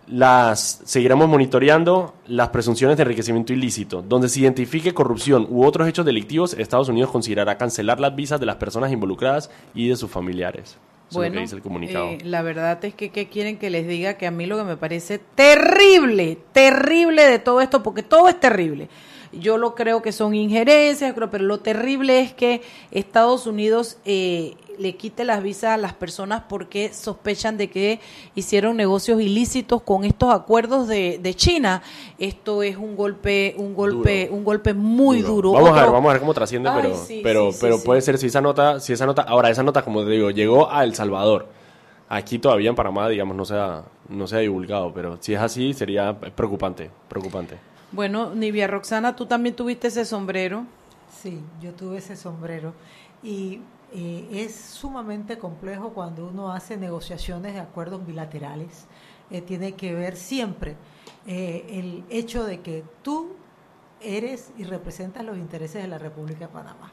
Speaker 2: las seguiremos monitoreando las presunciones de enriquecimiento ilícito. Donde se identifique corrupción u otros hechos delictivos, Estados Unidos considerará cancelar las visas de las personas involucradas y de sus familiares. Eso es lo que dice el comunicado.
Speaker 1: eh, la verdad es que ¿qué quieren que les diga? Que a mí lo que me parece terrible, terrible de todo esto, porque todo es terrible. Yo lo creo que son injerencias, creo, pero lo terrible es que Estados Unidos eh, le quite las visas a las personas porque sospechan de que hicieron negocios ilícitos con estos acuerdos de, de China. Esto es un golpe, un golpe, un golpe muy duro.
Speaker 2: Vamos a ver, vamos a ver cómo trasciende,
Speaker 1: Ay,
Speaker 2: pero,
Speaker 1: sí,
Speaker 2: pero,
Speaker 1: sí,
Speaker 2: pero
Speaker 1: sí.
Speaker 2: puede ser si esa nota, si esa nota, ahora esa nota, como te digo, llegó a El Salvador. Aquí todavía en Panamá, digamos, no se ha, no se ha divulgado, pero si es así, sería preocupante, preocupante.
Speaker 1: Bueno, Nivia Roxana, tú también tuviste ese sombrero.
Speaker 3: Sí, yo tuve ese sombrero y eh, es sumamente complejo cuando uno hace negociaciones de acuerdos bilaterales. Eh, tiene que ver siempre eh, el hecho de que tú eres y representas los intereses de la República de Panamá.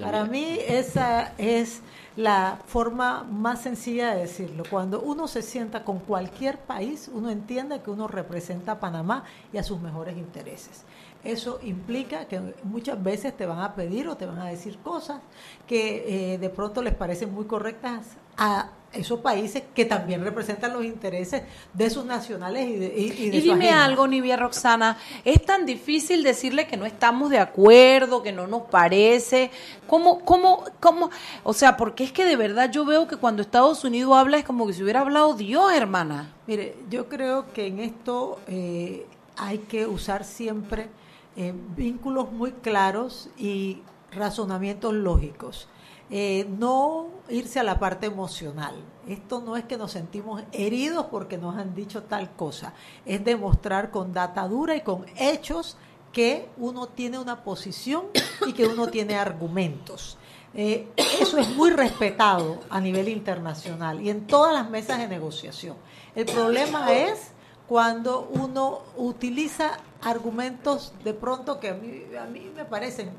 Speaker 3: Para mí esa es la forma más sencilla de decirlo. Cuando uno se sienta con cualquier país, uno entiende que uno representa a Panamá y a sus mejores intereses. Eso implica que muchas veces te van a pedir o te van a decir cosas que eh, de pronto les parecen muy correctas a esos países que también representan los intereses de sus nacionales y de, y, y de
Speaker 1: Y dime algo, Nivia Roxana, es tan difícil decirle que no estamos de acuerdo, que no nos parece. ¿Cómo, cómo, cómo? O sea, porque es que de verdad yo veo que cuando Estados Unidos habla es como que si hubiera hablado Dios, hermana.
Speaker 3: Mire, yo creo que en esto eh, hay que usar siempre eh, vínculos muy claros y razonamientos lógicos. Eh, no irse a la parte emocional. Esto no es que nos sentimos heridos porque nos han dicho tal cosa, es demostrar con data dura y con hechos que uno tiene una posición y que uno tiene argumentos. Eh, eso es muy respetado a nivel internacional y en todas las mesas de negociación. El problema es cuando uno utiliza argumentos de pronto que a mí, a mí me parecen,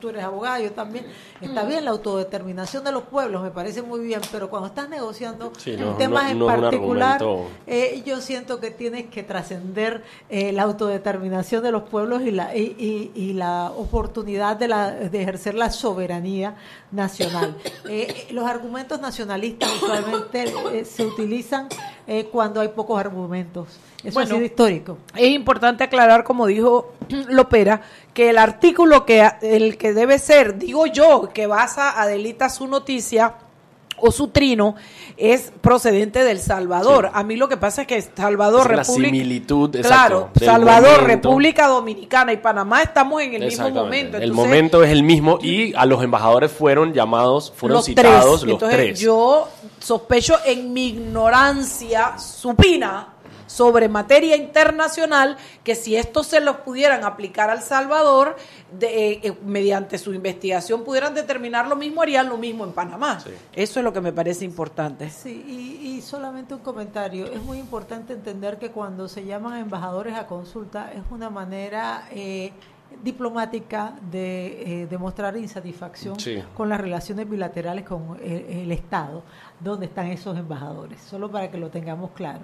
Speaker 3: tú eres abogado, yo también, está bien la autodeterminación de los pueblos, me parece muy bien, pero cuando estás negociando temas en particular, eh, yo siento que tienes que trascender eh, la autodeterminación de los pueblos y la, y, y, la oportunidad de, la, de ejercer la soberanía nacional. [coughs] Eh, los argumentos nacionalistas usualmente se utilizan cuando hay pocos argumentos. Eso ha sido histórico.
Speaker 1: Es importante aclarar como dijo [clears throat] Lopera, que el artículo que el que debe ser, digo yo, que basa Adelita su noticia o su trino es procedente del Salvador. A mí lo que pasa es que Salvador,
Speaker 2: es República,
Speaker 1: similitud, claro, Salvador, República Dominicana y Panamá estamos en el mismo momento.
Speaker 2: el momento es el mismo y a los embajadores fueron llamados, fueron citados los tres.
Speaker 1: Yo sospecho en mi ignorancia supina sobre materia internacional que si estos se los pudieran aplicar al Salvador, de, eh, eh, mediante su investigación pudieran determinar lo mismo, harían lo mismo en Panamá. Eso es lo que me parece importante.
Speaker 3: Sí, y, solamente un comentario. Es muy importante entender que cuando se llaman embajadores a consulta es una manera... Eh, diplomática de demostrar insatisfacción con las relaciones bilaterales con el, Estado, donde están esos embajadores, solo para que lo tengamos claro.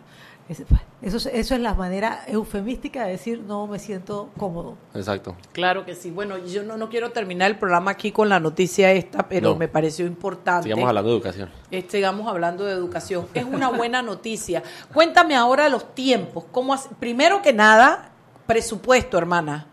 Speaker 3: Eso, eso es la manera eufemística de decir no me siento cómodo.
Speaker 2: Exacto.
Speaker 1: Claro que sí. Bueno, yo no, no quiero terminar el programa aquí con la noticia esta, pero me pareció importante.
Speaker 2: Sigamos hablando de educación.
Speaker 1: Eh, sigamos hablando de educación. Es una buena noticia. Cuéntame ahora los tiempos. ¿Cómo primero que nada, presupuesto, hermana.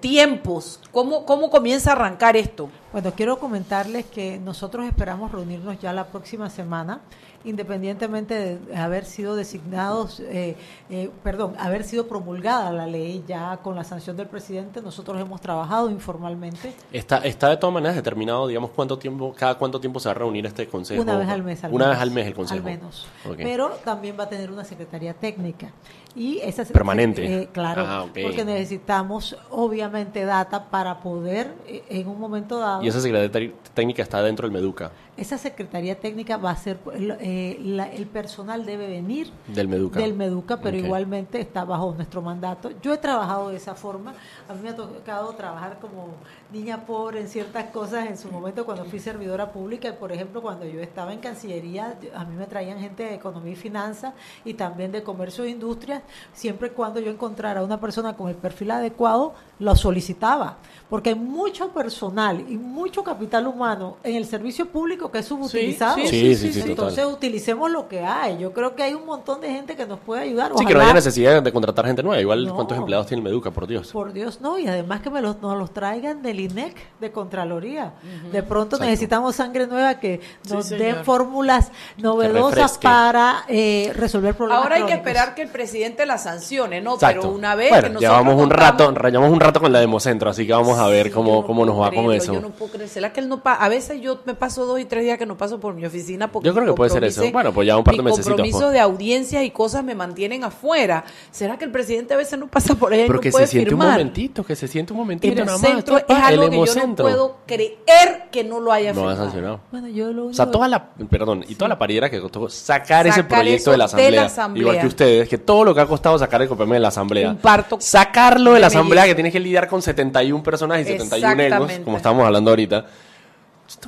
Speaker 1: Tiempos. ¿Cómo, ¿Cómo comienza a arrancar esto?
Speaker 3: Bueno, quiero comentarles que nosotros esperamos reunirnos ya la próxima semana independientemente de haber sido designados, eh, eh, perdón, haber sido promulgada la ley ya con la sanción del presidente, nosotros hemos trabajado informalmente.
Speaker 2: Está, está de todas maneras determinado, digamos, cuánto tiempo, cada cuánto tiempo se va a reunir este consejo.
Speaker 3: Una vez al mes.
Speaker 2: una vez al mes el consejo.
Speaker 3: Al menos. Pero también va a tener una secretaría técnica. Y esa
Speaker 2: Permanente.
Speaker 3: Eh, claro, ah, porque necesitamos obviamente data para poder en un momento dado.
Speaker 2: Y esa secretaría técnica está dentro del Meduca.
Speaker 3: Esa secretaría técnica va a ser, eh, el personal debe venir
Speaker 2: del Meduca,
Speaker 3: del Meduca pero igualmente está bajo nuestro mandato. Yo he trabajado de esa forma, a mí me ha tocado trabajar como niña pobre en ciertas cosas en su momento cuando fui servidora pública, por ejemplo, cuando yo estaba en Cancillería, a mí me traían gente de Economía y Finanzas y también de Comercio e Industrias, siempre cuando yo encontrara una persona con el perfil adecuado, lo solicitaba, porque hay mucho personal y mucho capital humano en el servicio público que es subutilizado. Entonces utilicemos lo que hay. Yo creo que hay un montón de gente que nos puede ayudar.
Speaker 2: Sí, que no haya necesidad de contratar gente nueva. Igual, ¿cuántos empleados tiene Meduca, por Dios?
Speaker 3: Por Dios, no. Y además que me los, nos los traigan del INEC, de Contraloría. De pronto necesitamos sangre nueva que nos dé fórmulas novedosas para eh, resolver problemas.
Speaker 1: Ahora hay que esperar que el presidente la sancione, ¿no? Pero una vez que nosotros
Speaker 2: llevamos un rato, llevamos un rato con la Democentro, así que vamos a ver cómo, cómo nos va con eso.
Speaker 1: Yo no puedo creer. ¿Será que él no A veces yo me paso dos y tres días que no paso por mi oficina porque
Speaker 2: Yo creo que puede ser eso. Bueno, pues ya un par de meses.
Speaker 1: compromisos pues. de audiencias y cosas me mantienen afuera. ¿Será que el presidente a veces no pasa por ahí
Speaker 2: Pero
Speaker 1: que
Speaker 2: se siente un momentito, que se siente un momentito nada más.
Speaker 1: es algo que yo no puedo creer que no lo haya
Speaker 2: no ha sancionado. Bueno, yo lo O sea, toda la, perdón, y toda la pariera que costó sacar, ese proyecto de la, asamblea, Igual que ustedes, que todo lo que ha costado sacar el COPEME de la asamblea. Sacarlo de la asamblea que tienes que lidiar con 71 personas y 71 egos, como estamos hablando ahorita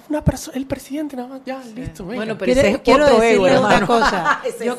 Speaker 2: una persona, el presidente nada más, ya, listo.
Speaker 3: Bueno, pero ese quiero decirle una cosa. [laughs] yo,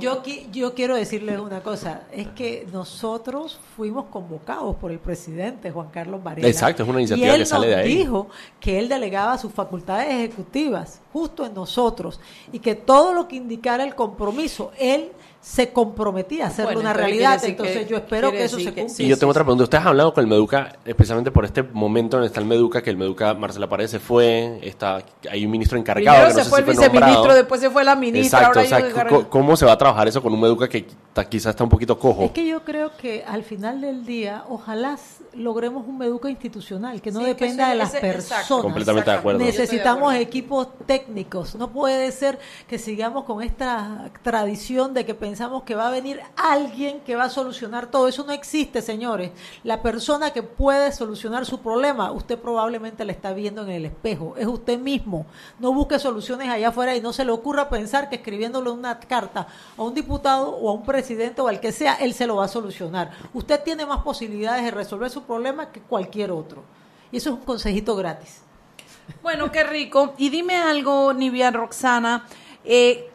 Speaker 3: yo, yo, quiero decirles una cosa. Es que nosotros fuimos convocados por el presidente Juan Carlos Varela.
Speaker 2: Exacto, es una iniciativa que sale de ahí.
Speaker 3: dijo que él delegaba sus facultades ejecutivas justo en nosotros y que todo lo que indicara el compromiso, él se comprometía a hacerlo
Speaker 1: Bueno,
Speaker 3: una realidad. Entonces
Speaker 1: que-
Speaker 3: yo espero que eso se cumpla.
Speaker 2: Y yo tengo otra pregunta. Ustedes han hablado con el Meduca, especialmente por este momento en el está el Meduca, que el Meduca, Marcela Paredes se fue, está, hay un ministro encargado.
Speaker 1: Primero
Speaker 2: que no
Speaker 1: se fue
Speaker 2: si
Speaker 1: el viceministro,
Speaker 2: nombrado.
Speaker 1: después se fue la ministra,
Speaker 2: Exacto,
Speaker 1: ahora
Speaker 2: o sea, ¿cómo se va a trabajar eso con un Meduca que quizás está un poquito cojo?
Speaker 3: Es que yo creo que al final del día, ojalá logremos un Meduca institucional, que no
Speaker 1: Sí, que
Speaker 3: dependa de las
Speaker 1: ese- exacto.
Speaker 3: personas.
Speaker 2: Completamente de acuerdo.
Speaker 3: Necesitamos equipos técnicos. No puede ser que sigamos con esta tradición de que pensamos que va a venir alguien que va a solucionar todo. Eso no existe, señores. La persona que puede solucionar su problema, usted probablemente la está viendo en el espejo. Es usted mismo. No busque soluciones allá afuera y no se le ocurra pensar que escribiéndole una carta a un diputado o a un presidente o al que sea, él se lo va a solucionar. Usted tiene más posibilidades de resolver su problema que cualquier otro. Y eso es un consejito gratis.
Speaker 1: Bueno, qué rico. Y dime algo, Nivia Roxana. Eh,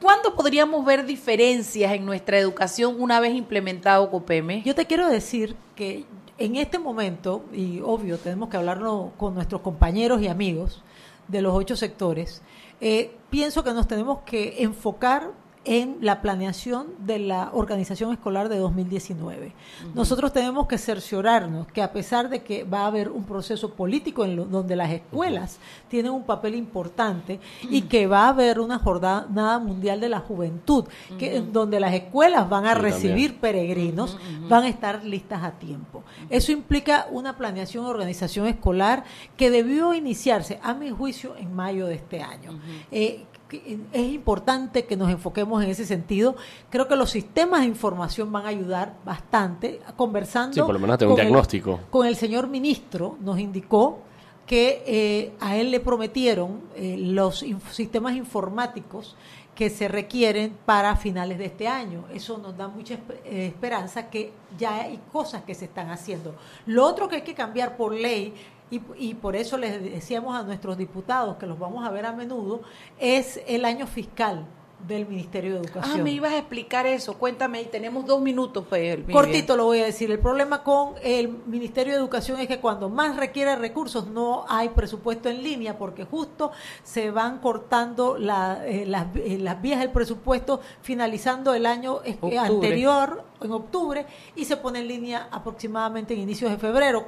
Speaker 1: ¿Cuándo podríamos ver diferencias en nuestra educación una vez implementado COPEME?
Speaker 3: Yo te quiero decir que en este momento, y obvio, tenemos que hablarlo con nuestros compañeros y amigos de los ocho sectores, eh, pienso que nos tenemos que enfocar en la planeación de la organización escolar de 2019. Nosotros tenemos que cerciorarnos que a pesar de que va a haber un proceso político en lo- donde las escuelas tienen un papel importante y que va a haber una jornada mundial de la juventud, que donde las escuelas van a
Speaker 9: Sí,
Speaker 3: recibir
Speaker 9: también.
Speaker 3: peregrinos, van a estar listas a tiempo. Eso implica una planeación organización escolar que debió iniciarse, a mi juicio, en mayo de este año. Eh, es importante que nos enfoquemos en ese sentido. Creo que los sistemas de información van a ayudar bastante. Conversando
Speaker 2: Sí, por lo menos tener un
Speaker 3: con el-
Speaker 2: diagnóstico.
Speaker 3: con el señor ministro, nos indicó que eh, a él le prometieron eh, los inf- sistemas informáticos que se requieren para finales de este año. Eso nos da mucha eh, esperanza que ya hay cosas que se están haciendo. Lo otro que hay que cambiar por ley, y, y por eso les decíamos a nuestros diputados, que los vamos a ver a menudo, es el año fiscal del Ministerio de
Speaker 1: Ah,
Speaker 3: Educación.
Speaker 1: me ibas a explicar eso. Cuéntame, y tenemos dos minutos, pues.
Speaker 3: Cortito lo voy a decir. El problema con el Ministerio de Educación es que cuando más requiere recursos no hay presupuesto en línea porque justo se van cortando la- eh, las, eh, las vías del presupuesto finalizando el año eh,
Speaker 1: Octubre.
Speaker 3: anterior, en octubre, y se pone en línea aproximadamente en inicios de febrero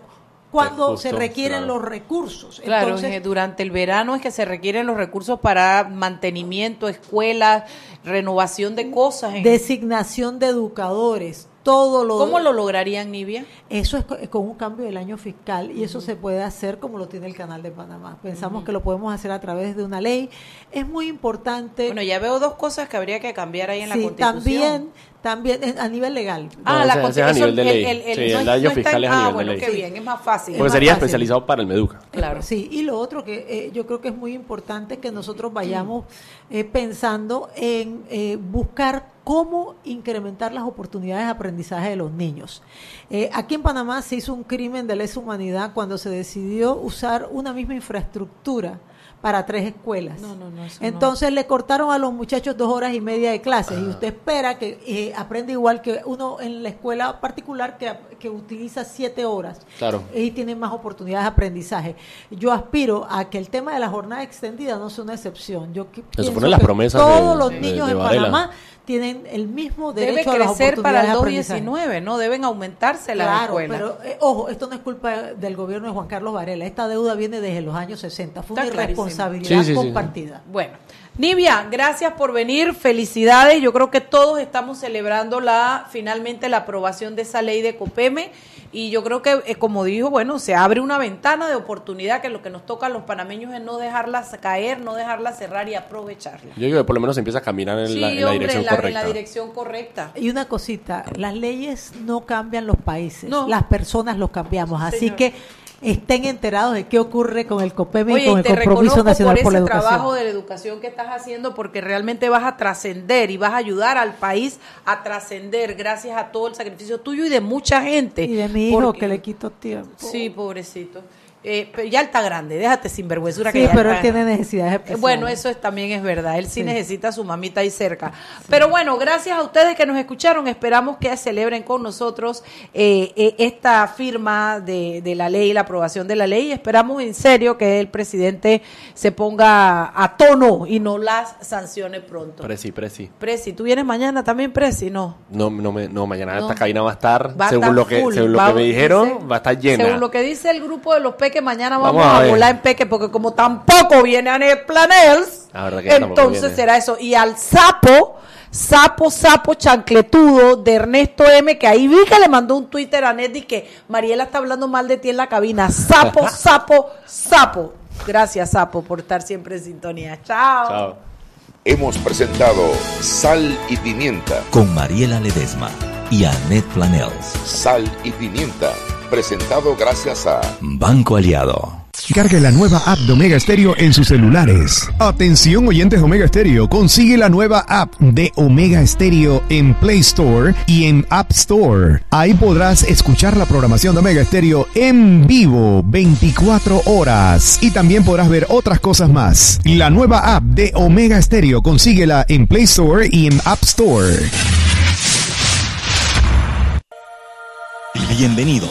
Speaker 3: cuando
Speaker 1: Justo,
Speaker 3: se requieren
Speaker 1: claro.
Speaker 3: los recursos.
Speaker 1: Claro,
Speaker 3: Entonces,
Speaker 1: eh, durante el verano es que se requieren los recursos para mantenimiento, escuelas, renovación de cosas. en-
Speaker 3: designación de educadores, todo lo
Speaker 1: ¿Cómo lo lograrían, Nivia?
Speaker 3: Eso es co- con un cambio del año fiscal y eso se puede hacer como lo tiene el Canal de Panamá. Pensamos que lo podemos hacer a través de una ley. Es muy importante.
Speaker 1: Bueno, ya veo dos cosas que habría que cambiar ahí en la
Speaker 3: Sí,
Speaker 1: Constitución.
Speaker 3: también, también en- a nivel legal.
Speaker 1: Ah, la
Speaker 2: ese- ese es a
Speaker 1: Constitución.
Speaker 2: nivel de ley.
Speaker 1: El, el, el-
Speaker 2: Sí,
Speaker 1: no
Speaker 2: el
Speaker 1: es-
Speaker 2: año
Speaker 1: no está
Speaker 2: fiscal
Speaker 1: en-
Speaker 2: es a
Speaker 1: Ah,
Speaker 2: nivel de
Speaker 1: bueno,
Speaker 2: ley.
Speaker 1: qué bien, es más fácil.
Speaker 2: Porque
Speaker 3: más
Speaker 2: sería
Speaker 3: fácil.
Speaker 2: especializado para el Meduca.
Speaker 3: Claro. Sí, y lo otro que eh, yo creo que es muy importante que nosotros vayamos eh, pensando en eh, buscar cómo incrementar las oportunidades de aprendizaje de los niños. Eh, aquí en Panamá se hizo un crimen de lesa humanidad cuando se decidió usar una misma infraestructura para tres escuelas.
Speaker 1: No, no, no.
Speaker 3: Entonces le cortaron a los muchachos dos horas y media de clases y usted espera que eh, aprenda igual que uno en la escuela particular que, que utiliza siete horas
Speaker 2: Claro.
Speaker 3: y tienen más oportunidades de aprendizaje. Yo aspiro a que el tema de la jornada extendida no sea una excepción. Yo
Speaker 2: suponen las promesas
Speaker 3: todos
Speaker 2: de-
Speaker 3: los niños
Speaker 2: de
Speaker 3: en
Speaker 2: Varela.
Speaker 3: Panamá tienen el mismo
Speaker 1: Debe
Speaker 3: derecho a las
Speaker 1: crecer para el
Speaker 3: de aprendizaje.
Speaker 1: 2019, ¿no? Deben aumentarse las
Speaker 3: Claro,
Speaker 1: escuelas.
Speaker 3: pero eh, ojo, esto no es culpa del gobierno de Juan Carlos Varela. Esta deuda viene desde los años 60. Fue
Speaker 1: Está
Speaker 3: una irresponsabilidad
Speaker 2: Sí, sí, sí.
Speaker 3: compartida.
Speaker 1: Bueno, Nivia, gracias por venir, felicidades. Yo creo que todos estamos celebrando la finalmente la aprobación de esa ley de COPEME y yo creo que, eh, como dijo, bueno, se abre una ventana de oportunidad que lo que nos toca a los panameños es no dejarla caer, no dejarla cerrar y aprovecharla.
Speaker 2: Yo digo que por lo menos se empieza a caminar en,
Speaker 1: Sí,
Speaker 2: la, en la
Speaker 1: hombre,
Speaker 2: dirección
Speaker 1: en la, en
Speaker 2: correcta.
Speaker 1: la dirección correcta.
Speaker 3: Y una cosita, las leyes no cambian los países,
Speaker 1: No.
Speaker 3: las personas los cambiamos. Así
Speaker 1: Señor.
Speaker 3: que estén enterados de qué ocurre con el COPEME
Speaker 1: Oye,
Speaker 3: y con el Compromiso Nacional
Speaker 1: por
Speaker 3: por,
Speaker 1: ese
Speaker 3: la Educación.
Speaker 1: trabajo de la educación que estás haciendo porque realmente vas a trascender y vas a ayudar al país a trascender gracias a todo el sacrificio tuyo y de mucha gente.
Speaker 3: Y de mi hijo
Speaker 1: Porque-
Speaker 3: que le quito tiempo.
Speaker 1: Sí, pobrecito. Eh, pero ya él está grande, déjate sin vergüenza.
Speaker 3: Sí, pero él tiene necesidades
Speaker 1: Eh,
Speaker 3: especiales.
Speaker 1: Bueno, eso es, también es verdad. Él sí,
Speaker 3: Sí.
Speaker 1: necesita a su mamita ahí cerca. Pero bueno, gracias a ustedes que nos escucharon. Esperamos que celebren con nosotros eh, eh, esta firma de, de la ley, la aprobación de la ley. Y esperamos en serio que el presidente se ponga a tono y no las sancione pronto.
Speaker 2: Presi, presi.
Speaker 1: Presi, ¿tú vienes mañana también, Presi? No.
Speaker 2: No, no, me, no mañana
Speaker 1: No.
Speaker 2: esta cabina va a estar,
Speaker 1: Va
Speaker 2: según
Speaker 1: estar
Speaker 2: lo que, según lo
Speaker 1: va-
Speaker 2: que me dijeron,
Speaker 1: dice-
Speaker 2: va a estar llena.
Speaker 1: Según lo que dice el grupo de los peques, mañana vamos,
Speaker 2: Vamos a
Speaker 1: volar en peque, porque como tampoco viene Anel Planels,
Speaker 2: que
Speaker 1: entonces será eso. Y al sapo, sapo, sapo chancletudo de Ernesto M, que ahí vi que le mandó un Twitter a Ned y que Mariela está hablando mal de ti en la cabina. Sapo, [laughs] sapo, sapo. Gracias, sapo, por estar siempre en sintonía. Chao.
Speaker 8: Hemos presentado Sal y Pimienta.
Speaker 7: Con Mariela Ledesma y Annette Planels.
Speaker 8: Sal y Pimienta. Presentado gracias a
Speaker 7: Banco Aliado.
Speaker 10: Cargue la nueva app de Omega Stereo en sus celulares. Atención oyentes de Omega Stereo, consigue la nueva app de Omega Stereo en Play Store y en App Store. Ahí podrás escuchar la programación de Omega Stereo en vivo 24 horas y también podrás ver otras cosas más. La nueva app de Omega Stereo, consíguela en Play Store y en App Store.
Speaker 7: Bienvenido.